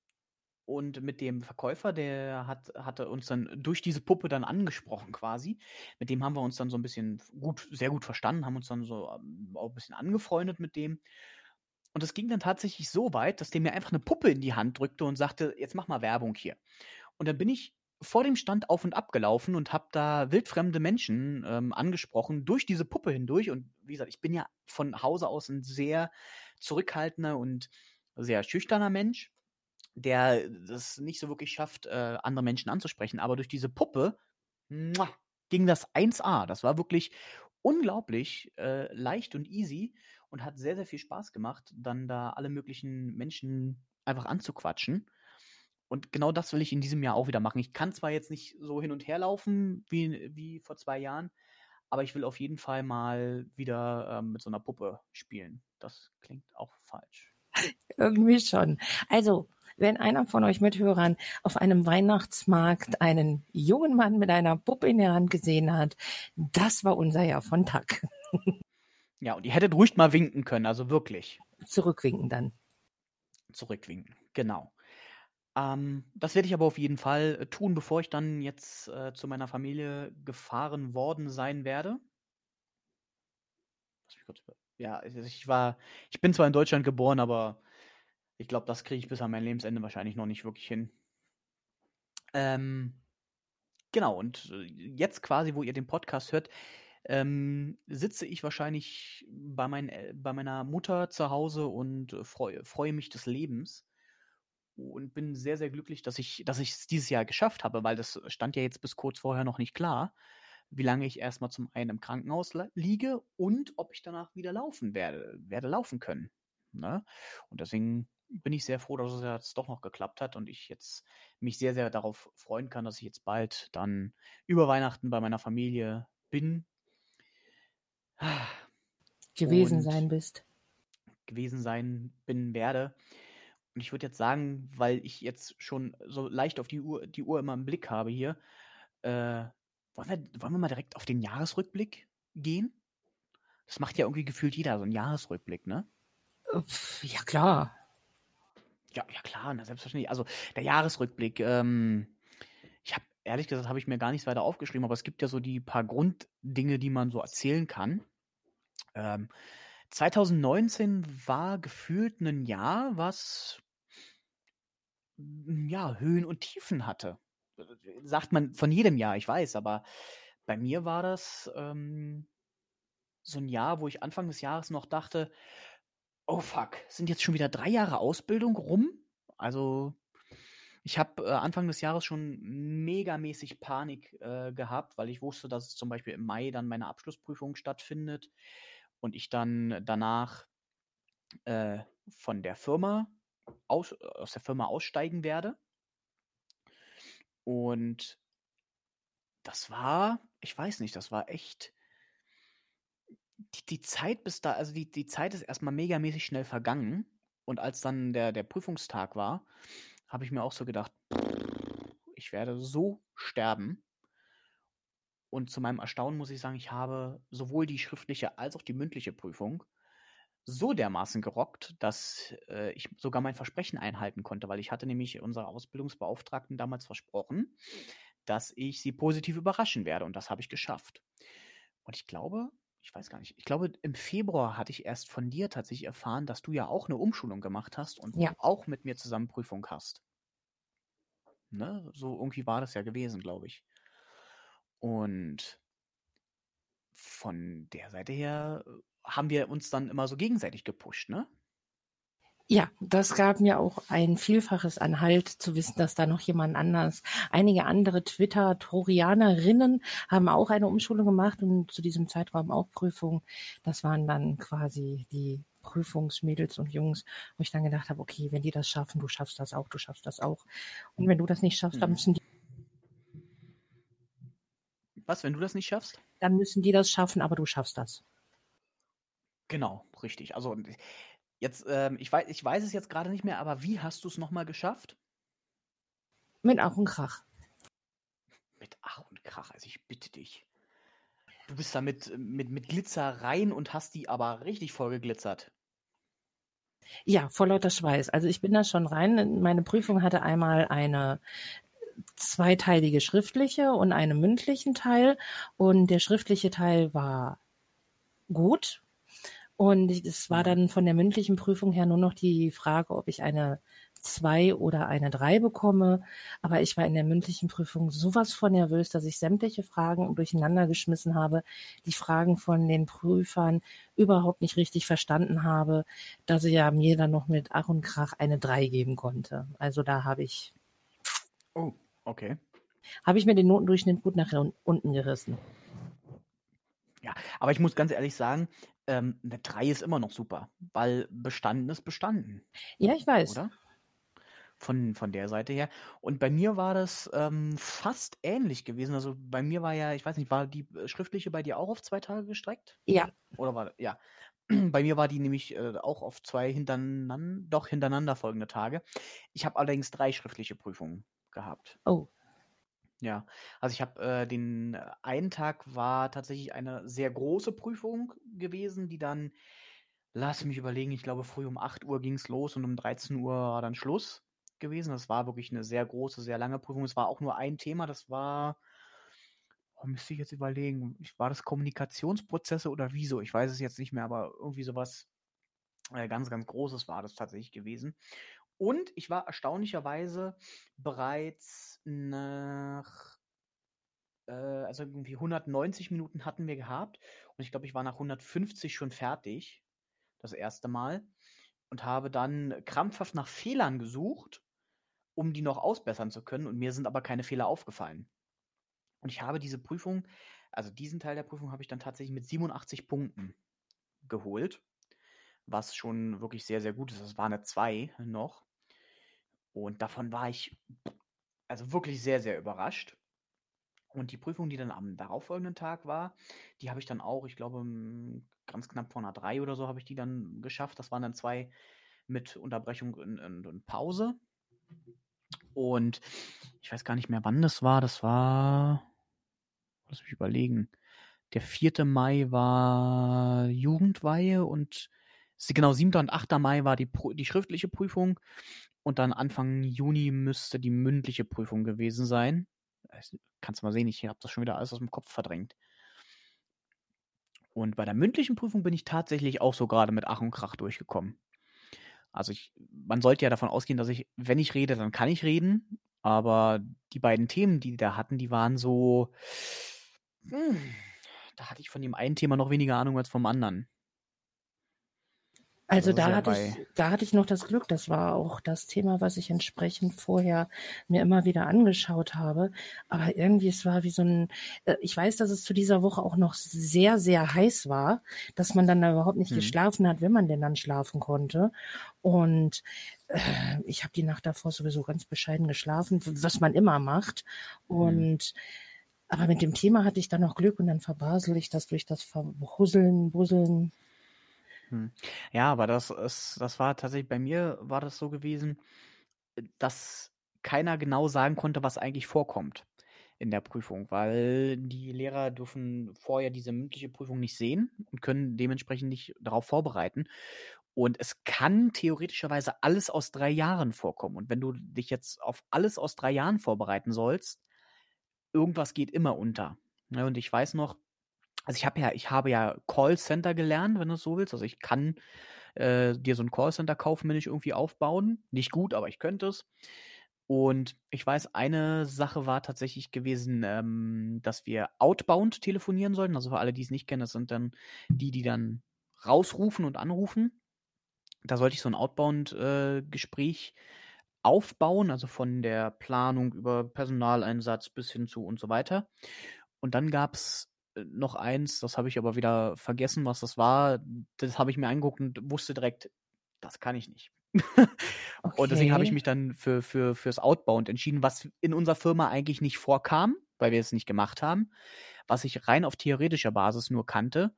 Und mit dem Verkäufer, der hat, hatte uns dann durch diese Puppe dann angesprochen quasi. Mit dem haben wir uns dann so ein bisschen gut, sehr gut verstanden, haben uns dann so ähm, auch ein bisschen angefreundet mit dem. Und es ging dann tatsächlich so weit, dass der mir einfach eine Puppe in die Hand drückte und sagte, jetzt mach mal Werbung hier. Und dann bin ich vor dem Stand auf und ab gelaufen und habe da wildfremde Menschen ähm, angesprochen durch diese Puppe hindurch. Und wie gesagt, ich bin ja von Hause aus ein sehr zurückhaltender und sehr schüchterner Mensch der das nicht so wirklich schafft, äh, andere Menschen anzusprechen. Aber durch diese Puppe muah, ging das 1A. Das war wirklich unglaublich äh, leicht und easy und hat sehr, sehr viel Spaß gemacht, dann da alle möglichen Menschen einfach anzuquatschen. Und genau das will ich in diesem Jahr auch wieder machen. Ich kann zwar jetzt nicht so hin und her laufen wie, wie vor zwei Jahren, aber ich will auf jeden Fall mal wieder ähm, mit so einer Puppe spielen. Das klingt auch falsch. Irgendwie schon. Also, wenn einer von euch Mithörern auf einem Weihnachtsmarkt einen jungen Mann mit einer Puppe in der Hand gesehen hat, das war unser Jahr von Tag. Ja, und ihr hättet ruhig mal winken können, also wirklich. Zurückwinken dann. Zurückwinken, genau. Ähm, das werde ich aber auf jeden Fall äh, tun, bevor ich dann jetzt äh, zu meiner Familie gefahren worden sein werde. Ja, ich war, ich bin zwar in Deutschland geboren, aber ich glaube, das kriege ich bis an mein Lebensende wahrscheinlich noch nicht wirklich hin. Ähm, genau, und äh, jetzt quasi, wo ihr den Podcast hört, ähm, sitze ich wahrscheinlich bei, mein, bei meiner Mutter zu Hause und freue, freue mich des Lebens und bin sehr, sehr glücklich, dass ich dass ich es dieses Jahr geschafft habe, weil das stand ja jetzt bis kurz vorher noch nicht klar, wie lange ich erstmal zum einen im Krankenhaus liege und ob ich danach wieder laufen werde, werde laufen können. Ne? Und deswegen bin ich sehr froh, dass es jetzt doch noch geklappt hat und ich jetzt mich sehr, sehr darauf freuen kann, dass ich jetzt bald dann über Weihnachten bei meiner Familie bin. Gewesen sein bist. Gewesen sein bin werde. Und ich würde jetzt sagen, weil ich jetzt schon so leicht auf die Uhr, die Uhr immer im Blick habe hier, äh, wollen, wir, wollen wir mal direkt auf den Jahresrückblick gehen? Das macht ja irgendwie gefühlt jeder, so einen Jahresrückblick, ne? Ja, klar. Ja, ja klar, na, selbstverständlich. Also der Jahresrückblick, ähm, ich habe ehrlich gesagt, habe ich mir gar nichts weiter aufgeschrieben, aber es gibt ja so die paar Grunddinge, die man so erzählen kann. Ähm, 2019 war gefühlt ein Jahr, was ja Höhen und Tiefen hatte. Sagt man von jedem Jahr, ich weiß, aber bei mir war das ähm, so ein Jahr, wo ich Anfang des Jahres noch dachte, oh fuck, sind jetzt schon wieder drei Jahre Ausbildung rum? Also ich habe äh, Anfang des Jahres schon megamäßig Panik äh, gehabt, weil ich wusste, dass zum Beispiel im Mai dann meine Abschlussprüfung stattfindet und ich dann danach äh, von der Firma aus, aus der Firma aussteigen werde. Und das war, ich weiß nicht, das war echt die, die Zeit bis da, also die, die Zeit ist erstmal megamäßig schnell vergangen. Und als dann der, der Prüfungstag war, habe ich mir auch so gedacht, ich werde so sterben. Und zu meinem Erstaunen muss ich sagen, ich habe sowohl die schriftliche als auch die mündliche Prüfung so dermaßen gerockt, dass äh, ich sogar mein Versprechen einhalten konnte, weil ich hatte nämlich unserer Ausbildungsbeauftragten damals versprochen, dass ich sie positiv überraschen werde und das habe ich geschafft. Und ich glaube, ich weiß gar nicht, ich glaube, im Februar hatte ich erst von dir tatsächlich erfahren, dass du ja auch eine Umschulung gemacht hast und ja. auch mit mir zusammen Prüfung hast. Ne? So irgendwie war das ja gewesen, glaube ich. Und von der Seite her äh, haben wir uns dann immer so gegenseitig gepusht, ne? Ja, das gab mir auch ein Vielfaches an Halt zu wissen, dass da noch jemand anders, einige andere Twitter-Torianerinnen haben auch eine Umschulung gemacht und zu diesem Zeitraum auch Prüfungen. Das waren dann quasi die Prüfungsmädels und Jungs, wo ich dann gedacht habe, okay, wenn die das schaffen, du schaffst das auch, du schaffst das auch. Und wenn du das nicht schaffst, dann mhm. müssen die. Was, wenn du das nicht schaffst? Dann müssen die das schaffen, aber du schaffst das. Genau, richtig. Also Jetzt, ähm, ich, weiß, ich weiß es jetzt gerade nicht mehr, aber wie hast du es nochmal geschafft? Mit Ach und Krach. Mit Ach und Krach, also ich bitte dich. Du bist da mit, mit, mit Glitzer rein und hast die aber richtig voll geglitzert. Ja, vor lauter Schweiß. Also ich bin da schon rein. Meine Prüfung hatte einmal eine zweiteilige schriftliche und einen mündlichen Teil. Und der schriftliche Teil war gut. Und es war dann von der mündlichen Prüfung her nur noch die Frage, ob ich eine zwei oder eine drei bekomme. Aber ich war in der mündlichen Prüfung sowas von nervös, dass ich sämtliche Fragen durcheinander geschmissen habe, die Fragen von den Prüfern überhaupt nicht richtig verstanden habe, dass sie ja mir dann noch mit Ach und Krach eine drei geben konnte. Also da habe ich. Oh, okay. Habe ich mir den Notendurchschnitt gut nach unten gerissen. Ja, aber ich muss ganz ehrlich sagen, ähm, eine 3 ist immer noch super, weil bestanden ist bestanden. Ja, ich weiß. Oder? Von, von der Seite her. Und bei mir war das ähm, fast ähnlich gewesen. Also bei mir war ja, ich weiß nicht, war die äh, schriftliche bei dir auch auf zwei Tage gestreckt? Ja. Oder war ja. Bei mir war die nämlich äh, auch auf zwei hintereinander, doch hintereinander folgende Tage. Ich habe allerdings drei schriftliche Prüfungen gehabt. Oh. Ja, also ich habe äh, den äh, einen Tag war tatsächlich eine sehr große Prüfung gewesen, die dann, lass mich überlegen, ich glaube früh um 8 Uhr ging es los und um 13 Uhr war dann Schluss gewesen. Das war wirklich eine sehr große, sehr lange Prüfung. Es war auch nur ein Thema, das war, oh, müsste ich jetzt überlegen, war das Kommunikationsprozesse oder wieso? Ich weiß es jetzt nicht mehr, aber irgendwie sowas äh, ganz, ganz Großes war das tatsächlich gewesen. Und ich war erstaunlicherweise bereits nach, äh, also irgendwie 190 Minuten hatten wir gehabt. Und ich glaube, ich war nach 150 schon fertig, das erste Mal. Und habe dann krampfhaft nach Fehlern gesucht um die noch ausbessern zu können. Und mir sind aber keine Fehler aufgefallen. Und ich habe diese Prüfung, also diesen Teil der Prüfung habe ich dann tatsächlich mit 87 Punkten geholt, was schon wirklich sehr, sehr gut ist. Das war eine 2 noch. Und davon war ich also wirklich sehr, sehr überrascht. Und die Prüfung, die dann am darauffolgenden Tag war, die habe ich dann auch, ich glaube, ganz knapp vor einer 3 oder so habe ich die dann geschafft. Das waren dann zwei mit Unterbrechung und, Pause. Und ich weiß gar nicht mehr, wann das war. Das war, lass mich überlegen. Der 4. Mai war Jugendweihe und genau 7. und 8. Mai war die, die schriftliche Prüfung und dann Anfang Juni müsste die mündliche Prüfung gewesen sein. Kannst du mal sehen, ich habe das schon wieder alles aus dem Kopf verdrängt. Und bei der mündlichen Prüfung bin ich tatsächlich auch so gerade mit Ach und Krach durchgekommen. Also ich, man sollte ja davon ausgehen, dass ich, wenn ich rede, dann kann ich reden. Aber die beiden Themen, die die da hatten, die waren so, hm, da hatte ich von dem einen Thema noch weniger Ahnung als vom anderen. Also da hatte ich, da hatte ich noch das Glück, das war auch das Thema, was ich entsprechend vorher mir immer wieder angeschaut habe. Aber irgendwie, es war wie so ein, äh, ich weiß, dass es zu dieser Woche auch noch sehr, sehr heiß war, dass man dann da überhaupt nicht hm. geschlafen hat, wenn man denn dann schlafen konnte. Und äh, ich habe die Nacht davor sowieso ganz bescheiden geschlafen, was man immer macht. Hm. Und hm. aber mit dem Thema hatte ich dann noch Glück und dann verbasel ich das durch das Verhusseln, Busseln hm. Ja, aber das ist das war tatsächlich bei mir war das so gewesen, äh, dass keiner genau sagen konnte, was eigentlich vorkommt in der Prüfung, weil die Lehrer dürfen vorher diese mündliche Prüfung nicht sehen und können dementsprechend nicht darauf vorbereiten. Und es kann theoretischerweise alles aus drei Jahren vorkommen. Und wenn du dich jetzt auf alles aus drei Jahren vorbereiten sollst, irgendwas geht immer unter. Ja, und ich weiß noch, also ich habe ja, ich habe ja Callcenter gelernt, wenn du es so willst. Also ich kann äh, dir so ein Callcenter kaufmännisch irgendwie aufbauen. Nicht gut, aber ich könnte es. Und ich weiß, eine Sache war tatsächlich gewesen, ähm, dass wir outbound telefonieren sollten. Also für alle, die es nicht kennen, das sind dann die, die dann rausrufen und anrufen. Da sollte ich so ein Outbound-Gespräch äh, aufbauen, also von der Planung über Personaleinsatz bis hin zu und so weiter. Und dann gab es noch eins, das habe ich aber wieder vergessen, was das war. Das habe ich mir angeguckt und wusste direkt, das kann ich nicht. okay. Und deswegen habe ich mich dann für, für, fürs Outbound entschieden, was in unserer Firma eigentlich nicht vorkam, weil wir es nicht gemacht haben, was ich rein auf theoretischer Basis nur kannte.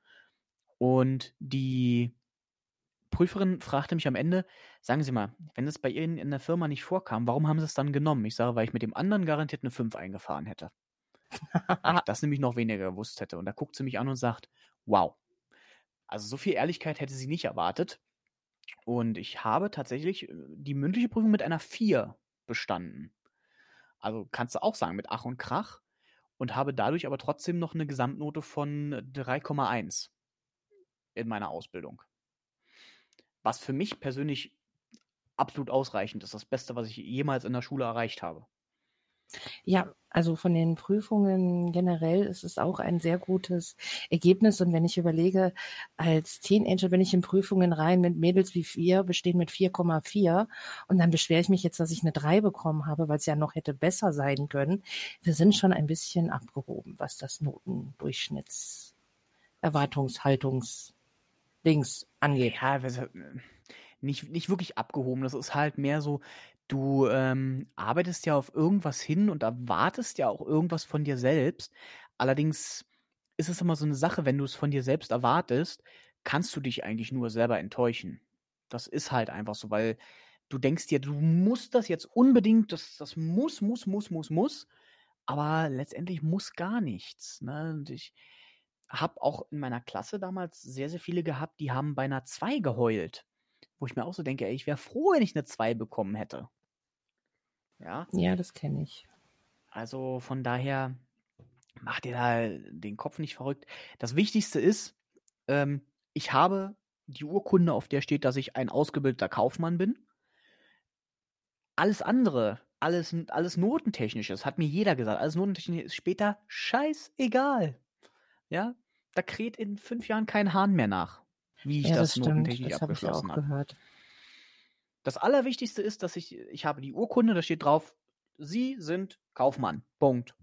Und die Prüferin fragte mich am Ende, sagen Sie mal, wenn es bei Ihnen in der Firma nicht vorkam, warum haben Sie es dann genommen? Ich sage, weil ich mit dem anderen garantiert eine 5 eingefahren hätte das nämlich noch weniger gewusst hätte. Und da guckt sie mich an und sagt, wow. Also so viel Ehrlichkeit hätte sie nicht erwartet. Und ich habe tatsächlich äh, die mündliche Prüfung mit einer 4 bestanden. Also kannst du auch sagen, mit Ach und Krach. Und habe dadurch aber trotzdem noch eine Gesamtnote von 3,1 in meiner Ausbildung. Was für mich persönlich absolut ausreichend ist. Das Beste, was ich jemals in der Schule erreicht habe. Ja, also von den Prüfungen generell ist es auch ein sehr gutes Ergebnis. Und wenn ich überlege, als Teenager bin ich in Prüfungen rein mit Mädels wie vier, bestehen mit 4,4. Und dann beschwere ich mich jetzt, dass ich eine 3 bekommen habe, weil es ja noch hätte besser sein können. Wir sind schon ein bisschen abgehoben, was das Notendurchschnitts, Erwartungshaltungs, Dings angeht. Ja, nicht, nicht wirklich abgehoben. Das ist halt mehr so, du ähm, arbeitest ja auf irgendwas hin und erwartest ja auch irgendwas von dir selbst. Allerdings ist es immer so eine Sache, wenn du es von dir selbst erwartest, kannst du dich eigentlich nur selber enttäuschen. Das ist halt einfach so, weil du denkst dir, du musst das jetzt unbedingt, das, das muss, muss, muss, muss, muss, aber letztendlich muss gar nichts. Ne? Und ich habe auch in meiner Klasse damals sehr, sehr viele gehabt, die haben bei einer 2 geheult. Wo ich mir auch so denke, ey, ich wäre froh, wenn ich eine 2 bekommen hätte. Ja. Ja, das kenne ich. Also von daher macht ihr da den Kopf nicht verrückt. Das Wichtigste ist, ähm, ich habe die Urkunde, auf der steht, dass ich ein ausgebildeter Kaufmann bin. Alles andere, alles, alles Notentechnisches, hat mir jeder gesagt. Alles Notentechnisches ist später scheißegal. Ja, da kräht in fünf Jahren kein Hahn mehr nach wie ich Ja, das, das notentechnisch Das abgeschlossen habe. gehört. Das Allerwichtigste ist, dass ich, ich habe die Urkunde, da steht drauf, Sie sind Kaufmann. Punkt.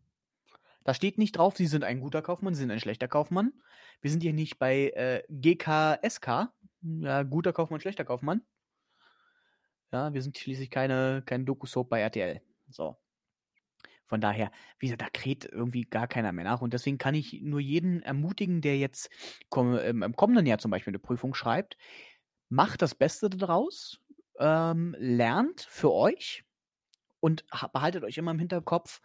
Da steht nicht drauf, Sie sind ein guter Kaufmann, Sie sind ein schlechter Kaufmann. Wir sind hier nicht bei äh, GKSK, ja, guter Kaufmann, schlechter Kaufmann. Ja, wir sind schließlich keine, kein Doku-Soap bei RTL. So. Von daher, wie gesagt, da kräht irgendwie gar keiner mehr nach. Und deswegen kann ich nur jeden ermutigen, der jetzt komm, im, im kommenden Jahr zum Beispiel eine Prüfung schreibt, macht das Beste daraus, ähm, lernt für euch und ha- behaltet euch immer im Hinterkopf,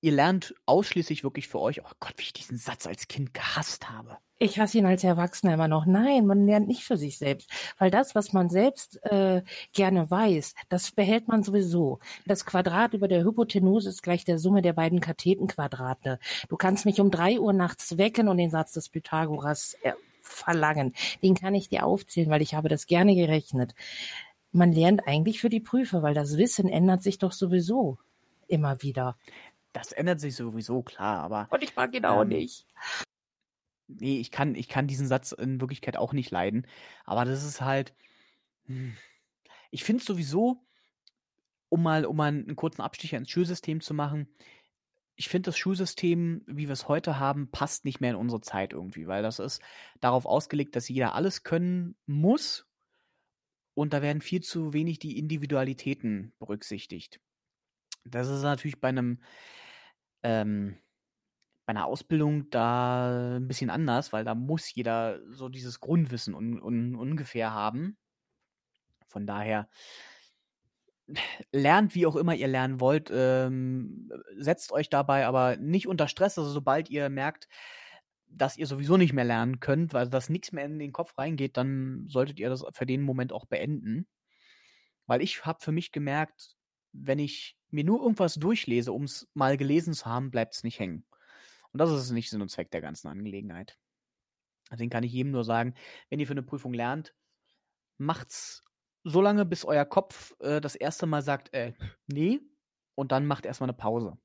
ihr lernt ausschließlich wirklich für euch. Oh Gott, wie ich diesen Satz als Kind gehasst habe. Ich hasse ihn als Erwachsener immer noch. Nein, man lernt nicht für sich selbst. Weil das, was man selbst äh, gerne weiß, das behält man sowieso. Das Quadrat über der Hypotenuse ist gleich der Summe der beiden Kathetenquadrate. Du kannst mich um drei Uhr nachts wecken und den Satz des Pythagoras äh, verlangen. Den kann ich dir aufzählen, weil ich habe das gerne gerechnet. Man lernt eigentlich für die Prüfe, weil das Wissen ändert sich doch sowieso immer wieder. Das ändert sich sowieso, klar, aber Und ich mag ihn auch Ähm, nicht. Nee, ich kann, ich kann diesen Satz in Wirklichkeit auch nicht leiden. Aber das ist halt. hm. Ich finde sowieso, um mal, um mal einen kurzen Abstecher ins Schulsystem zu machen, ich finde, das Schulsystem, wie wir es heute haben, passt nicht mehr in unsere Zeit irgendwie, weil das ist darauf ausgelegt, dass jeder alles können muss und da werden viel zu wenig die Individualitäten berücksichtigt. Das ist natürlich bei einem ähm, bei einer Ausbildung da ein bisschen anders, weil da muss jeder so dieses Grundwissen un, un, ungefähr haben. Von daher lernt, wie auch immer ihr lernen wollt, ähm, setzt euch dabei aber nicht unter Stress. Also sobald ihr merkt, dass ihr sowieso nicht mehr lernen könnt, weil das nichts mehr in den Kopf reingeht, dann solltet ihr das für den Moment auch beenden. Weil ich habe für mich gemerkt, wenn ich mir nur irgendwas durchlese, um es mal gelesen zu haben, bleibt es nicht hängen. Und das ist nicht Sinn und Zweck der ganzen Angelegenheit. Deswegen kann ich jedem nur sagen, wenn ihr für eine Prüfung lernt, macht's so lange, bis euer Kopf äh, das erste Mal sagt, äh, nee, und dann macht erstmal eine Pause.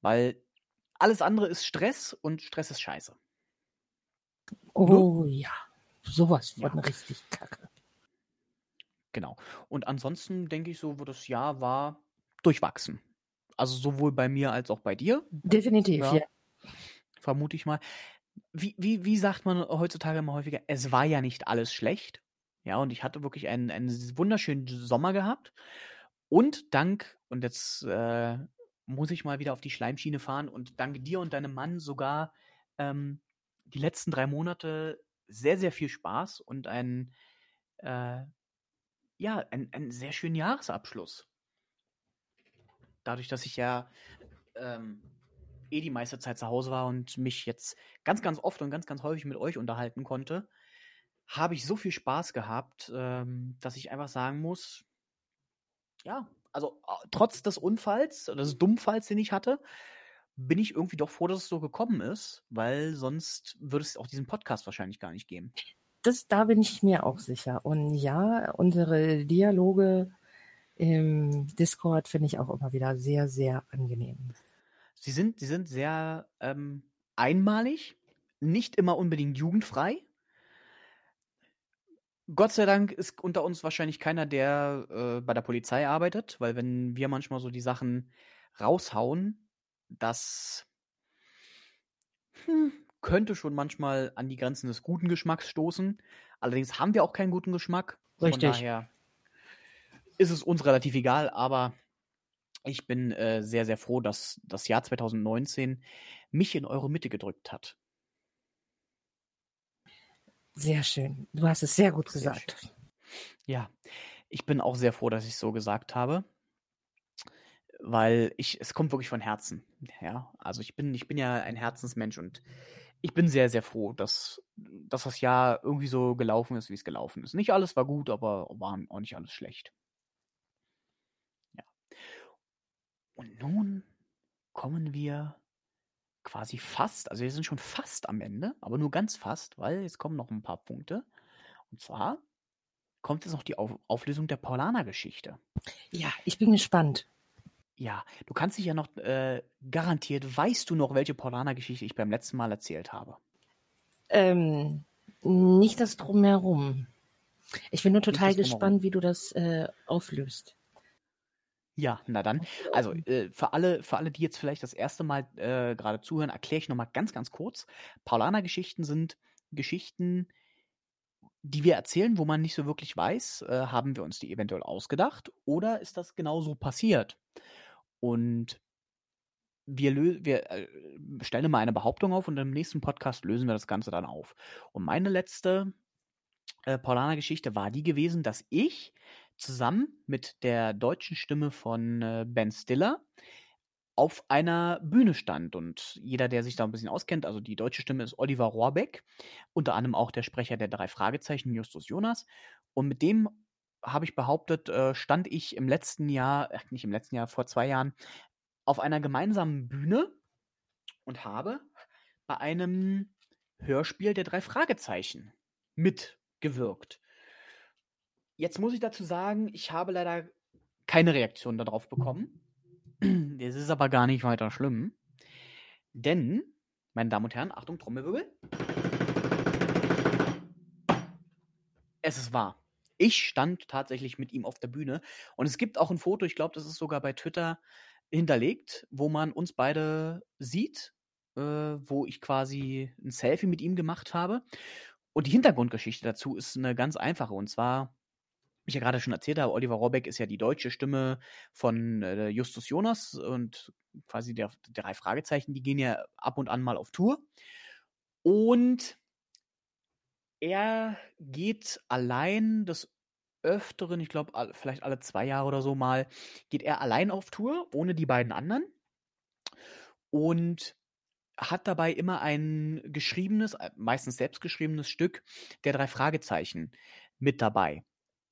Weil alles andere ist Stress und Stress ist scheiße. Oh ja, sowas von Ja. richtig kacke. Genau. Und ansonsten denke ich so, wo das Jahr war, durchwachsen. Also sowohl bei mir als auch bei dir, Definitiv, Ja. ja. Vermute ich mal. Wie, wie, wie sagt man heutzutage immer häufiger, es war ja nicht alles schlecht. Ja, und ich hatte wirklich einen, einen wunderschönen Sommer gehabt. Und dank, und jetzt äh, muss ich mal wieder auf die Schleimschiene fahren, und dank dir und deinem Mann sogar ähm, die letzten drei Monate sehr, sehr viel Spaß und ein, äh, ja, ein, einen sehr schönen Jahresabschluss. Dadurch, dass ich ja ähm, eh die meiste Zeit zu Hause war und mich jetzt ganz, ganz oft und ganz, ganz häufig mit euch unterhalten konnte, habe ich so viel Spaß gehabt, ähm, dass ich einfach sagen muss, ja, also trotz des Unfalls, oder des Dummfalls, den ich hatte, bin ich irgendwie doch froh, dass es so gekommen ist, weil sonst würde es auch diesen Podcast wahrscheinlich gar nicht geben. Das, da bin ich mir auch sicher. Und ja, unsere Dialoge im Discord finde ich auch immer wieder sehr, sehr angenehm. Sie sind, sie sind sehr ähm, einmalig, nicht immer unbedingt jugendfrei. Gott sei Dank ist unter uns wahrscheinlich keiner, der äh, bei der Polizei arbeitet, weil wenn wir manchmal so die Sachen raushauen, das hm, könnte schon manchmal an die Grenzen des guten Geschmacks stoßen. Allerdings haben wir auch keinen guten Geschmack. Richtig. Von daher ist es uns relativ egal, aber ich bin äh, sehr, sehr froh, dass das Jahr 2019 mich in eure Mitte gedrückt hat. Sehr schön. Du hast es sehr gut Sehr gesagt. schön. Ja, ich bin auch sehr froh, dass ich es so gesagt habe, weil ich, es kommt wirklich von Herzen. Ja, also ich bin, ich bin ja ein Herzensmensch und ich bin sehr, sehr froh, dass, dass das Jahr irgendwie so gelaufen ist, wie es gelaufen ist. Nicht alles war gut, aber war auch nicht alles schlecht. Ja. Und nun kommen wir quasi fast, also wir sind schon fast am Ende, aber nur ganz fast, weil jetzt kommen noch ein paar Punkte. Und zwar kommt jetzt noch die Auf Auflösung der Paulaner-Geschichte. Ja, ich bin gespannt. Ja, du kannst dich ja noch äh, garantiert, weißt du noch, welche Paulaner-Geschichte ich beim letzten Mal erzählt habe? Ähm, nicht das Drumherum. Ich bin nur total gespannt, wie du das äh, auflöst. Ja, na dann. Also äh, für alle, für alle, die jetzt vielleicht das erste Mal äh, gerade zuhören, erkläre ich nochmal ganz, ganz kurz. Paulaner-Geschichten sind Geschichten, die wir erzählen, wo man nicht so wirklich weiß, äh, haben wir uns die eventuell ausgedacht oder ist das genau so passiert? Und wir, wir äh, stellen immer eine Behauptung auf und im nächsten Podcast lösen wir das Ganze dann auf. Und meine letzte äh, Paulaner-Geschichte war die gewesen, dass ich zusammen mit der deutschen Stimme von äh, Ben Stiller auf einer Bühne stand. Und jeder, der sich da ein bisschen auskennt, also die deutsche Stimme ist Oliver Rohrbeck, unter anderem auch der Sprecher der drei Fragezeichen, Justus Jonas. Und mit dem habe ich behauptet, äh, stand ich im letzten Jahr, äh, nicht im letzten Jahr, vor zwei Jahren, auf einer gemeinsamen Bühne und habe bei einem Hörspiel der drei Fragezeichen mitgewirkt. Jetzt muss ich dazu sagen, ich habe leider keine Reaktion darauf bekommen. Das ist aber gar nicht weiter schlimm. Denn, meine Damen und Herren, Achtung, Trommelwirbel. Es ist wahr. Ich stand tatsächlich mit ihm auf der Bühne. Und es gibt auch ein Foto, ich glaube, das ist sogar bei Twitter hinterlegt, wo man uns beide sieht, äh, wo ich quasi ein Selfie mit ihm gemacht habe. Und die Hintergrundgeschichte dazu ist eine ganz einfache. Und zwar, ich ja gerade schon erzählt habe, Oliver Rohrbeck ist ja die deutsche Stimme von äh, Justus Jonas und quasi der, drei Fragezeichen, die gehen ja ab und an mal auf Tour. Und er geht allein des Öfteren, ich glaube, vielleicht alle zwei Jahre oder so mal, geht er allein auf Tour, ohne die beiden anderen. Und hat dabei immer ein geschriebenes, äh, meistens selbstgeschriebenes Stück der drei Fragezeichen mit dabei.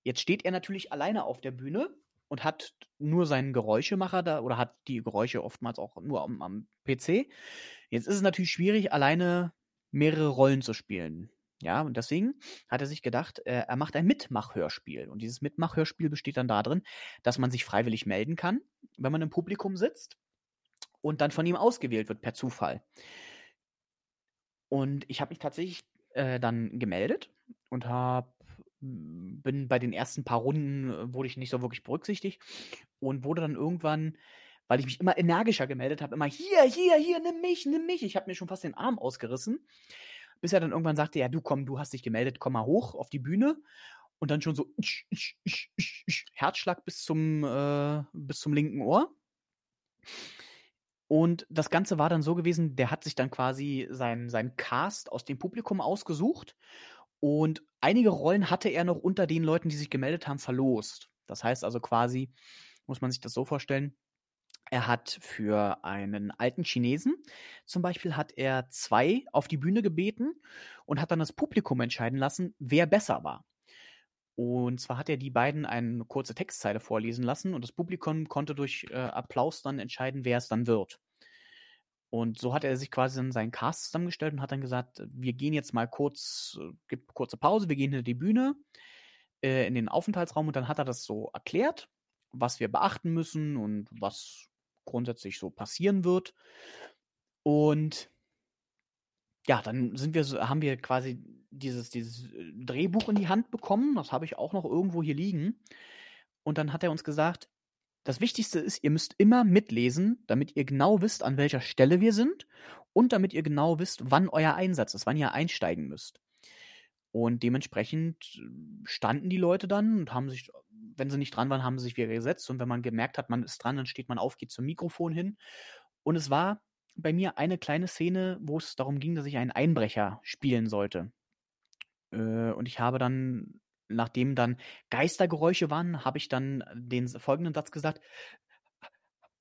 Jetzt steht er natürlich alleine auf der Bühne und hat nur seinen Geräuschemacher da oder hat die Geräusche oftmals auch nur am, am PC. Jetzt ist es natürlich schwierig, alleine mehrere Rollen zu spielen. Ja, und deswegen hat er sich gedacht, äh, er macht ein Mitmachhörspiel. Und dieses Mitmachhörspiel besteht dann darin, dass man sich freiwillig melden kann, wenn man im Publikum sitzt und dann von ihm ausgewählt wird per Zufall. Und ich habe mich tatsächlich äh, dann gemeldet und habe bin bei den ersten paar Runden äh, wurde ich nicht so wirklich berücksichtigt und wurde dann irgendwann, weil ich mich immer energischer gemeldet habe, immer hier, hier, hier, nimm mich, nimm mich. Ich habe mir schon fast den Arm ausgerissen, bis er dann irgendwann sagte, ja, du komm, du hast dich gemeldet, komm mal hoch auf die Bühne und dann schon so isch, isch, isch, Herzschlag bis zum äh, bis zum linken Ohr. Und das Ganze war dann so gewesen, der hat sich dann quasi sein, sein Cast aus dem Publikum ausgesucht und einige Rollen hatte er noch unter den Leuten, die sich gemeldet haben, verlost. Das heißt also quasi, muss man sich das so vorstellen, Er hat für einen alten Chinesen zum Beispiel hat er zwei auf die Bühne gebeten und hat dann das Publikum entscheiden lassen, wer besser war. Und zwar hat er die beiden eine kurze Textzeile vorlesen lassen und das Publikum konnte durch äh, Applaus dann entscheiden, wer es dann wird. Und so hat er sich quasi dann seinen Cast zusammengestellt und hat dann gesagt, wir gehen jetzt mal kurz, äh, gibt kurze Pause, wir gehen hinter die Bühne äh, in den Aufenthaltsraum und dann hat er das so erklärt, was wir beachten müssen und was grundsätzlich so passieren wird. Und ja, dann sind wir haben wir quasi dieses, dieses äh, Drehbuch in die Hand bekommen. Das habe ich auch noch irgendwo hier liegen. Und dann hat er uns gesagt, das Wichtigste ist, ihr müsst immer mitlesen, damit ihr genau wisst, an welcher Stelle wir sind und damit ihr genau wisst, wann euer Einsatz ist, wann ihr einsteigen müsst. Und dementsprechend äh, standen die Leute dann und haben sich, wenn sie nicht dran waren, haben sie sich wieder gesetzt. Und wenn man gemerkt hat, man ist dran, dann steht man auf, geht zum Mikrofon hin. Und es war bei mir eine kleine Szene, wo es darum ging, dass ich einen Einbrecher spielen sollte. Äh, und ich habe dann, nachdem dann Geistergeräusche waren, habe ich dann den folgenden Satz gesagt.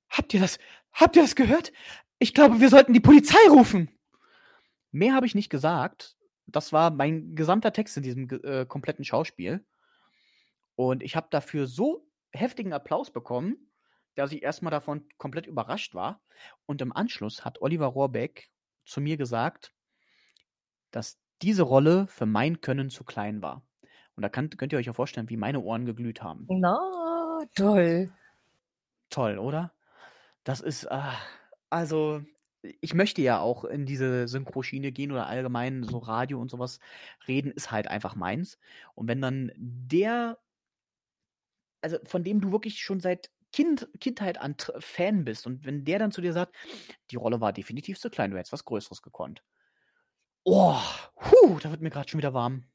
Habt ihr das, habt ihr das gehört? Ich glaube, wir sollten die Polizei rufen. Mehr habe ich nicht gesagt. Das war mein gesamter Text in diesem äh, kompletten Schauspiel. Und ich habe dafür so heftigen Applaus bekommen, dass ich erstmal davon komplett überrascht war. Und im Anschluss hat Oliver Rohrbeck zu mir gesagt, dass diese Rolle für mein Können zu klein war. Und da kann, könnt ihr euch ja vorstellen, wie meine Ohren geglüht haben. Na, toll. Toll, oder? Das ist, äh, also, ich möchte ja auch in diese Synchroschiene gehen oder allgemein so Radio und sowas reden, ist halt einfach meins. Und wenn dann der, also von dem du wirklich schon seit kind, Kindheit an Fan bist und wenn der dann zu dir sagt, die Rolle war definitiv zu klein, du hättest was Größeres gekonnt. Oh, hu, da wird mir gerade schon wieder warm.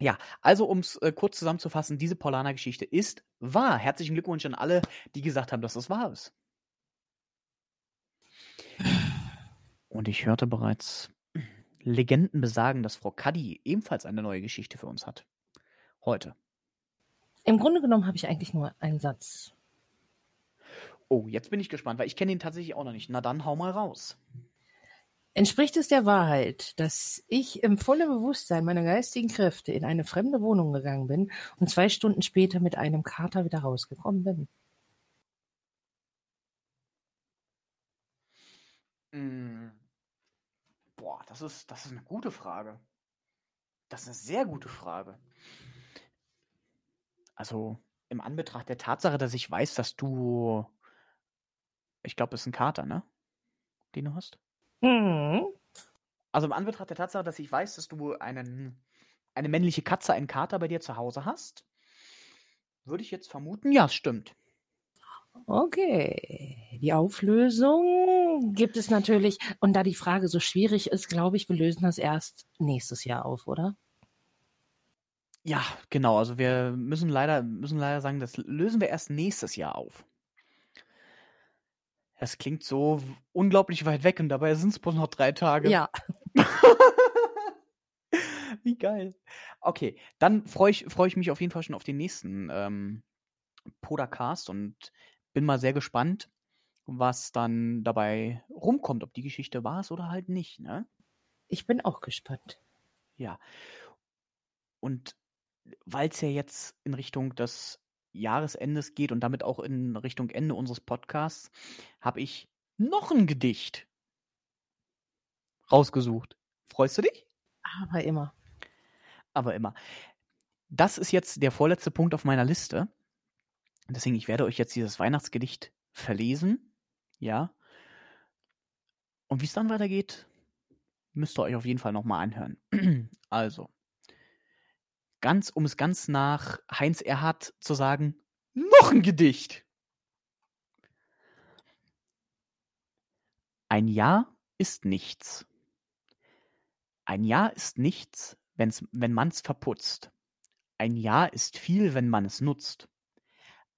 Ja, also um es äh, kurz zusammenzufassen, diese Paulaner-Geschichte ist wahr. Herzlichen Glückwunsch an alle, die gesagt haben, dass das wahr ist. Und ich hörte bereits Legenden besagen, dass Frau Kaddi ebenfalls eine neue Geschichte für uns hat. Heute. Im Grunde genommen habe ich eigentlich nur einen Satz. Oh, jetzt bin ich gespannt, weil ich kenne ihn tatsächlich auch noch nicht. Na dann hau mal raus. Entspricht es der Wahrheit, dass ich im vollen Bewusstsein meiner geistigen Kräfte in eine fremde Wohnung gegangen bin und zwei Stunden später mit einem Kater wieder rausgekommen bin? Mm. Boah, das ist, das ist eine gute Frage. Das ist eine sehr gute Frage. Also im Anbetracht der Tatsache, dass ich weiß, dass du, ich glaube, es ist ein Kater, ne? Den du hast? Hm. Also im Anbetracht der Tatsache, dass ich weiß, dass du einen, eine männliche Katze, einen Kater bei dir zu Hause hast, würde ich jetzt vermuten, ja, es stimmt. Okay, die Auflösung gibt es natürlich. Und da die Frage so schwierig ist, glaube ich, wir lösen das erst nächstes Jahr auf, oder? Ja, genau. Also wir müssen leider, müssen leider sagen, das lösen wir erst nächstes Jahr auf. Das klingt so unglaublich weit weg und dabei sind es bloß noch drei Tage. Ja. Wie geil. Okay, dann freue ich, freu ich mich auf jeden Fall schon auf den nächsten ähm, Podcast und bin mal sehr gespannt, was dann dabei rumkommt, ob die Geschichte war es oder halt nicht. Ne? Ich bin auch gespannt. Ja. Und weil es ja jetzt in Richtung des Jahresendes geht und damit auch in Richtung Ende unseres Podcasts, habe ich noch ein Gedicht rausgesucht. Freust du dich? Aber immer. Aber immer. Das ist jetzt der vorletzte Punkt auf meiner Liste. Deswegen, ich werde euch jetzt dieses Weihnachtsgedicht verlesen. Ja. Und wie es dann weitergeht, müsst ihr euch auf jeden Fall nochmal anhören. also ganz, um es ganz nach Heinz Erhardt zu sagen, noch ein Gedicht. Ein Jahr ist nichts. Ein Jahr ist nichts, wenn's, wenn man's verputzt. Ein Jahr ist viel, wenn man es nutzt.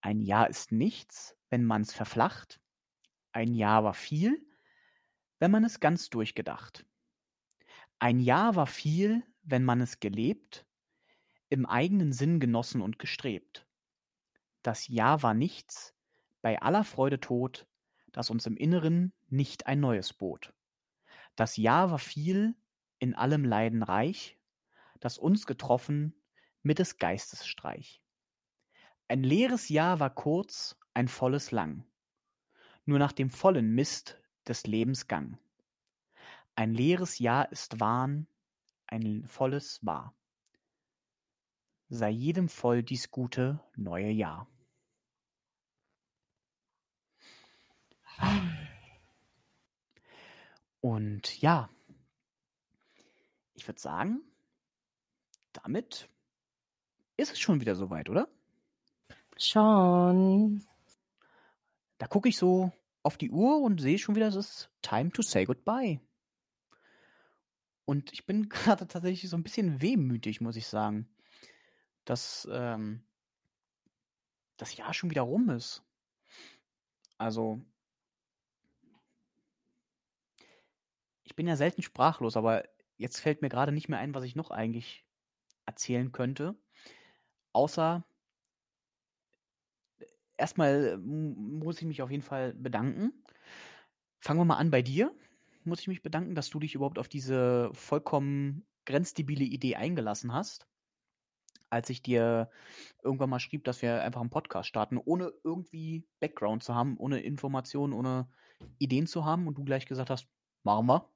Ein Jahr ist nichts, wenn man's verflacht. Ein Jahr war viel, wenn man es ganz durchgedacht. Ein Jahr war viel, wenn man es gelebt im eigenen Sinn genossen und gestrebt. Das Ja war nichts, bei aller Freude tot, dass uns im Inneren nicht ein neues bot. Das Jahr war viel, in allem Leiden reich, das uns getroffen mit des Geistes Streich. Ein leeres Jahr war kurz, ein volles lang, nur nach dem vollen Mist des Lebens Gang. Ein leeres Jahr ist Wahn, ein volles wahr. Sei jedem voll dies gute neue Jahr. Und ja, ich würde sagen, damit ist es schon wieder soweit, oder? Schon. Da gucke ich so auf die Uhr und sehe schon wieder, es ist time to say goodbye. Und ich bin gerade tatsächlich so ein bisschen wehmütig, muss ich sagen, dass ähm, das Jahr schon wieder rum ist. Also, ich bin ja selten sprachlos, aber jetzt fällt mir gerade nicht mehr ein, was ich noch eigentlich erzählen könnte. Außer erstmal muss ich mich auf jeden Fall bedanken. Fangen wir mal an bei dir. Muss ich mich bedanken, dass du dich überhaupt auf diese vollkommen grenzdebile Idee eingelassen hast. Als ich dir irgendwann mal schrieb, dass wir einfach einen Podcast starten, ohne irgendwie Background zu haben, ohne Informationen, ohne Ideen zu haben und du gleich gesagt hast, machen wir.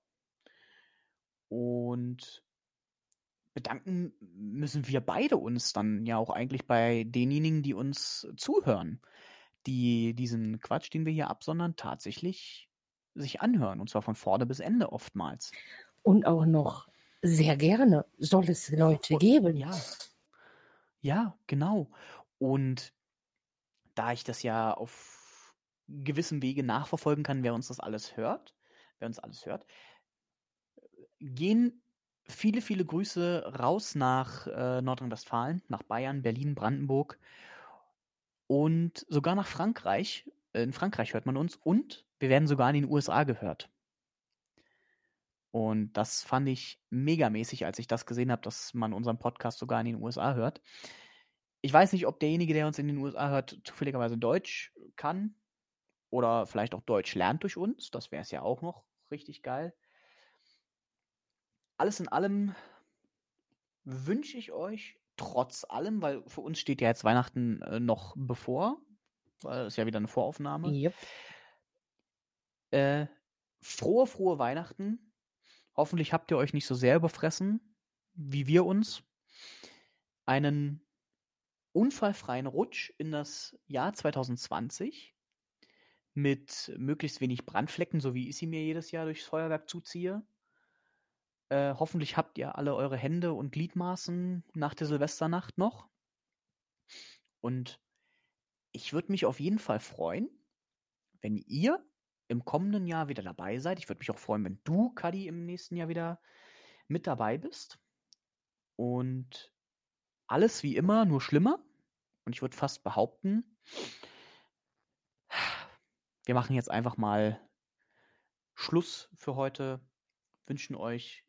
Und bedanken müssen wir beide uns dann ja auch eigentlich bei denjenigen, die uns zuhören, die diesen Quatsch, den wir hier absondern, tatsächlich sich anhören. Und zwar von vorne bis Ende oftmals. Und auch noch sehr gerne soll es Leute geben. Ja. Ja, genau. Und da ich das ja auf gewissem Wege nachverfolgen kann, wer uns das alles hört, wer uns alles hört, gehen viele, viele Grüße raus nach äh, Nordrhein-Westfalen, nach Bayern, Berlin, Brandenburg und sogar nach Frankreich. In Frankreich hört man uns und wir werden sogar in den USA gehört. Und das fand ich megamäßig, als ich das gesehen habe, dass man unseren Podcast sogar in den USA hört. Ich weiß nicht, ob derjenige, der uns in den USA hört, zufälligerweise Deutsch kann oder vielleicht auch Deutsch lernt durch uns. Das wäre es ja auch noch richtig geil alles in allem wünsche ich euch trotz allem, weil für uns steht ja jetzt Weihnachten äh, noch bevor, weil es ja wieder eine Voraufnahme. Yep. Äh, frohe, frohe Weihnachten. Hoffentlich habt ihr euch nicht so sehr überfressen, wie wir uns. Einen unfallfreien Rutsch in das Jahr 2020 mit möglichst wenig Brandflecken, so wie ich sie mir jedes Jahr durchs Feuerwerk zuziehe. Äh, hoffentlich habt ihr alle eure Hände und Gliedmaßen nach der Silvesternacht noch. Und ich würde mich auf jeden Fall freuen, wenn ihr im kommenden Jahr wieder dabei seid. Ich würde mich auch freuen, wenn du, Kadi, im nächsten Jahr wieder mit dabei bist. Und alles wie immer, nur schlimmer. Und ich würde fast behaupten, wir machen jetzt einfach mal Schluss für heute. Wünschen euch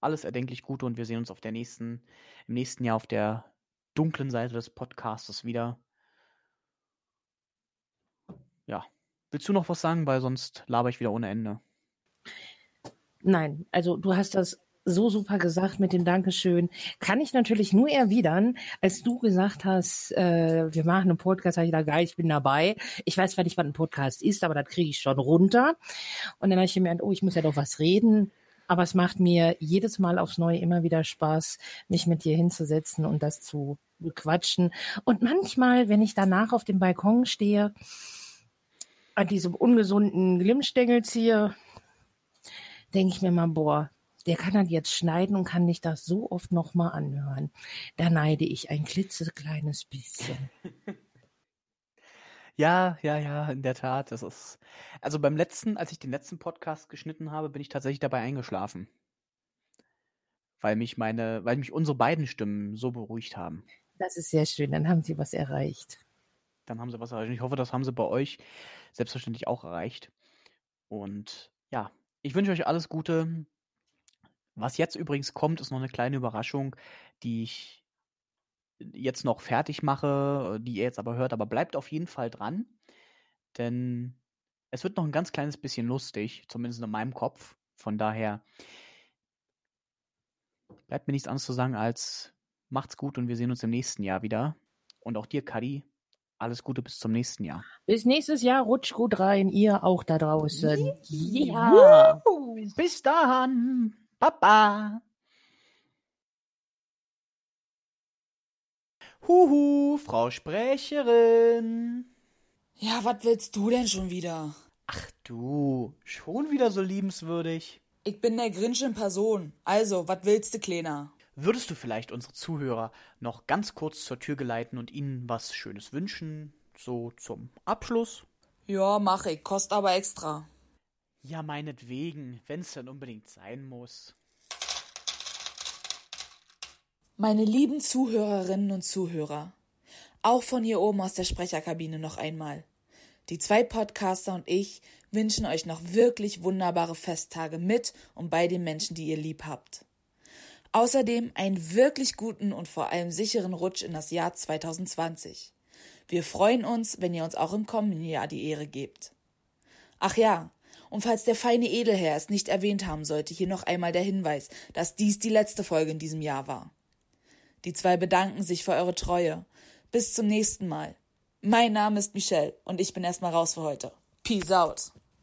alles erdenklich Gute und wir sehen uns auf der nächsten, im nächsten Jahr auf der dunklen Seite des Podcastes wieder. Ja. Willst du noch was sagen, weil sonst laber ich wieder ohne Ende. Nein, also du hast das so super gesagt mit dem Dankeschön. Kann ich natürlich nur erwidern, als du gesagt hast, äh, wir machen einen Podcast, sag ich da geil, ich bin dabei. Ich weiß zwar nicht, was ein Podcast ist, aber das kriege ich schon runter. Und dann habe ich gemerkt, oh, ich muss ja doch was reden. Aber es macht mir jedes Mal aufs Neue immer wieder Spaß, mich mit dir hinzusetzen und das zu bequatschen. Und manchmal, wenn ich danach auf dem Balkon stehe, an diesem ungesunden Glimmstängel ziehe, denke ich mir mal, boah, der kann das jetzt schneiden und kann nicht das so oft nochmal anhören. Da neide ich ein klitzekleines bisschen. Ja, ja, ja, in der Tat. Das ist. Also beim letzten, als ich den letzten Podcast geschnitten habe, bin ich tatsächlich dabei eingeschlafen. Weil mich meine, weil mich unsere beiden Stimmen so beruhigt haben. Das ist sehr schön, dann haben Sie was erreicht. Dann haben sie was erreicht. Und ich hoffe, das haben sie bei euch selbstverständlich auch erreicht. Und ja, ich wünsche euch alles Gute. Was jetzt übrigens kommt, ist noch eine kleine Überraschung, die ich jetzt noch fertig mache, die ihr jetzt aber hört, aber bleibt auf jeden Fall dran. denn es wird noch ein ganz kleines bisschen lustig, zumindest in meinem Kopf. Von daher bleibt mir nichts anderes zu sagen als macht's gut und wir sehen uns im nächsten Jahr wieder. Und auch dir, Kadi, alles Gute bis zum nächsten Jahr. Bis nächstes Jahr, rutscht gut rein, ihr auch da draußen. Ja. Bis dann. Papa. Huhu, Frau Sprecherin. Ja, was willst du denn schon wieder? Ach du, schon wieder so liebenswürdig. Ich bin der Grinch in Person. Also, was willst du, Kleiner? Würdest du vielleicht unsere Zuhörer noch ganz kurz zur Tür geleiten und ihnen was Schönes wünschen? So zum Abschluss? Ja, mach ich. Kost aber extra. Ja, meinetwegen, wenn's dann unbedingt sein muss. Meine lieben Zuhörerinnen und Zuhörer, auch von hier oben aus der Sprecherkabine noch einmal. Die zwei Podcaster und ich wünschen euch noch wirklich wunderbare Festtage mit und bei den Menschen, die ihr lieb habt. Außerdem einen wirklich guten und vor allem sicheren Rutsch in das Jahr 2020. Wir freuen uns, wenn ihr uns auch im kommenden Jahr die Ehre gebt. Ach ja, und falls der feine Edelherr es nicht erwähnt haben sollte, hier noch einmal der Hinweis, dass dies die letzte Folge in diesem Jahr war. Die zwei bedanken sich für eure Treue. Bis zum nächsten Mal. Mein Name ist Michelle und ich bin erstmal raus für heute. Peace out.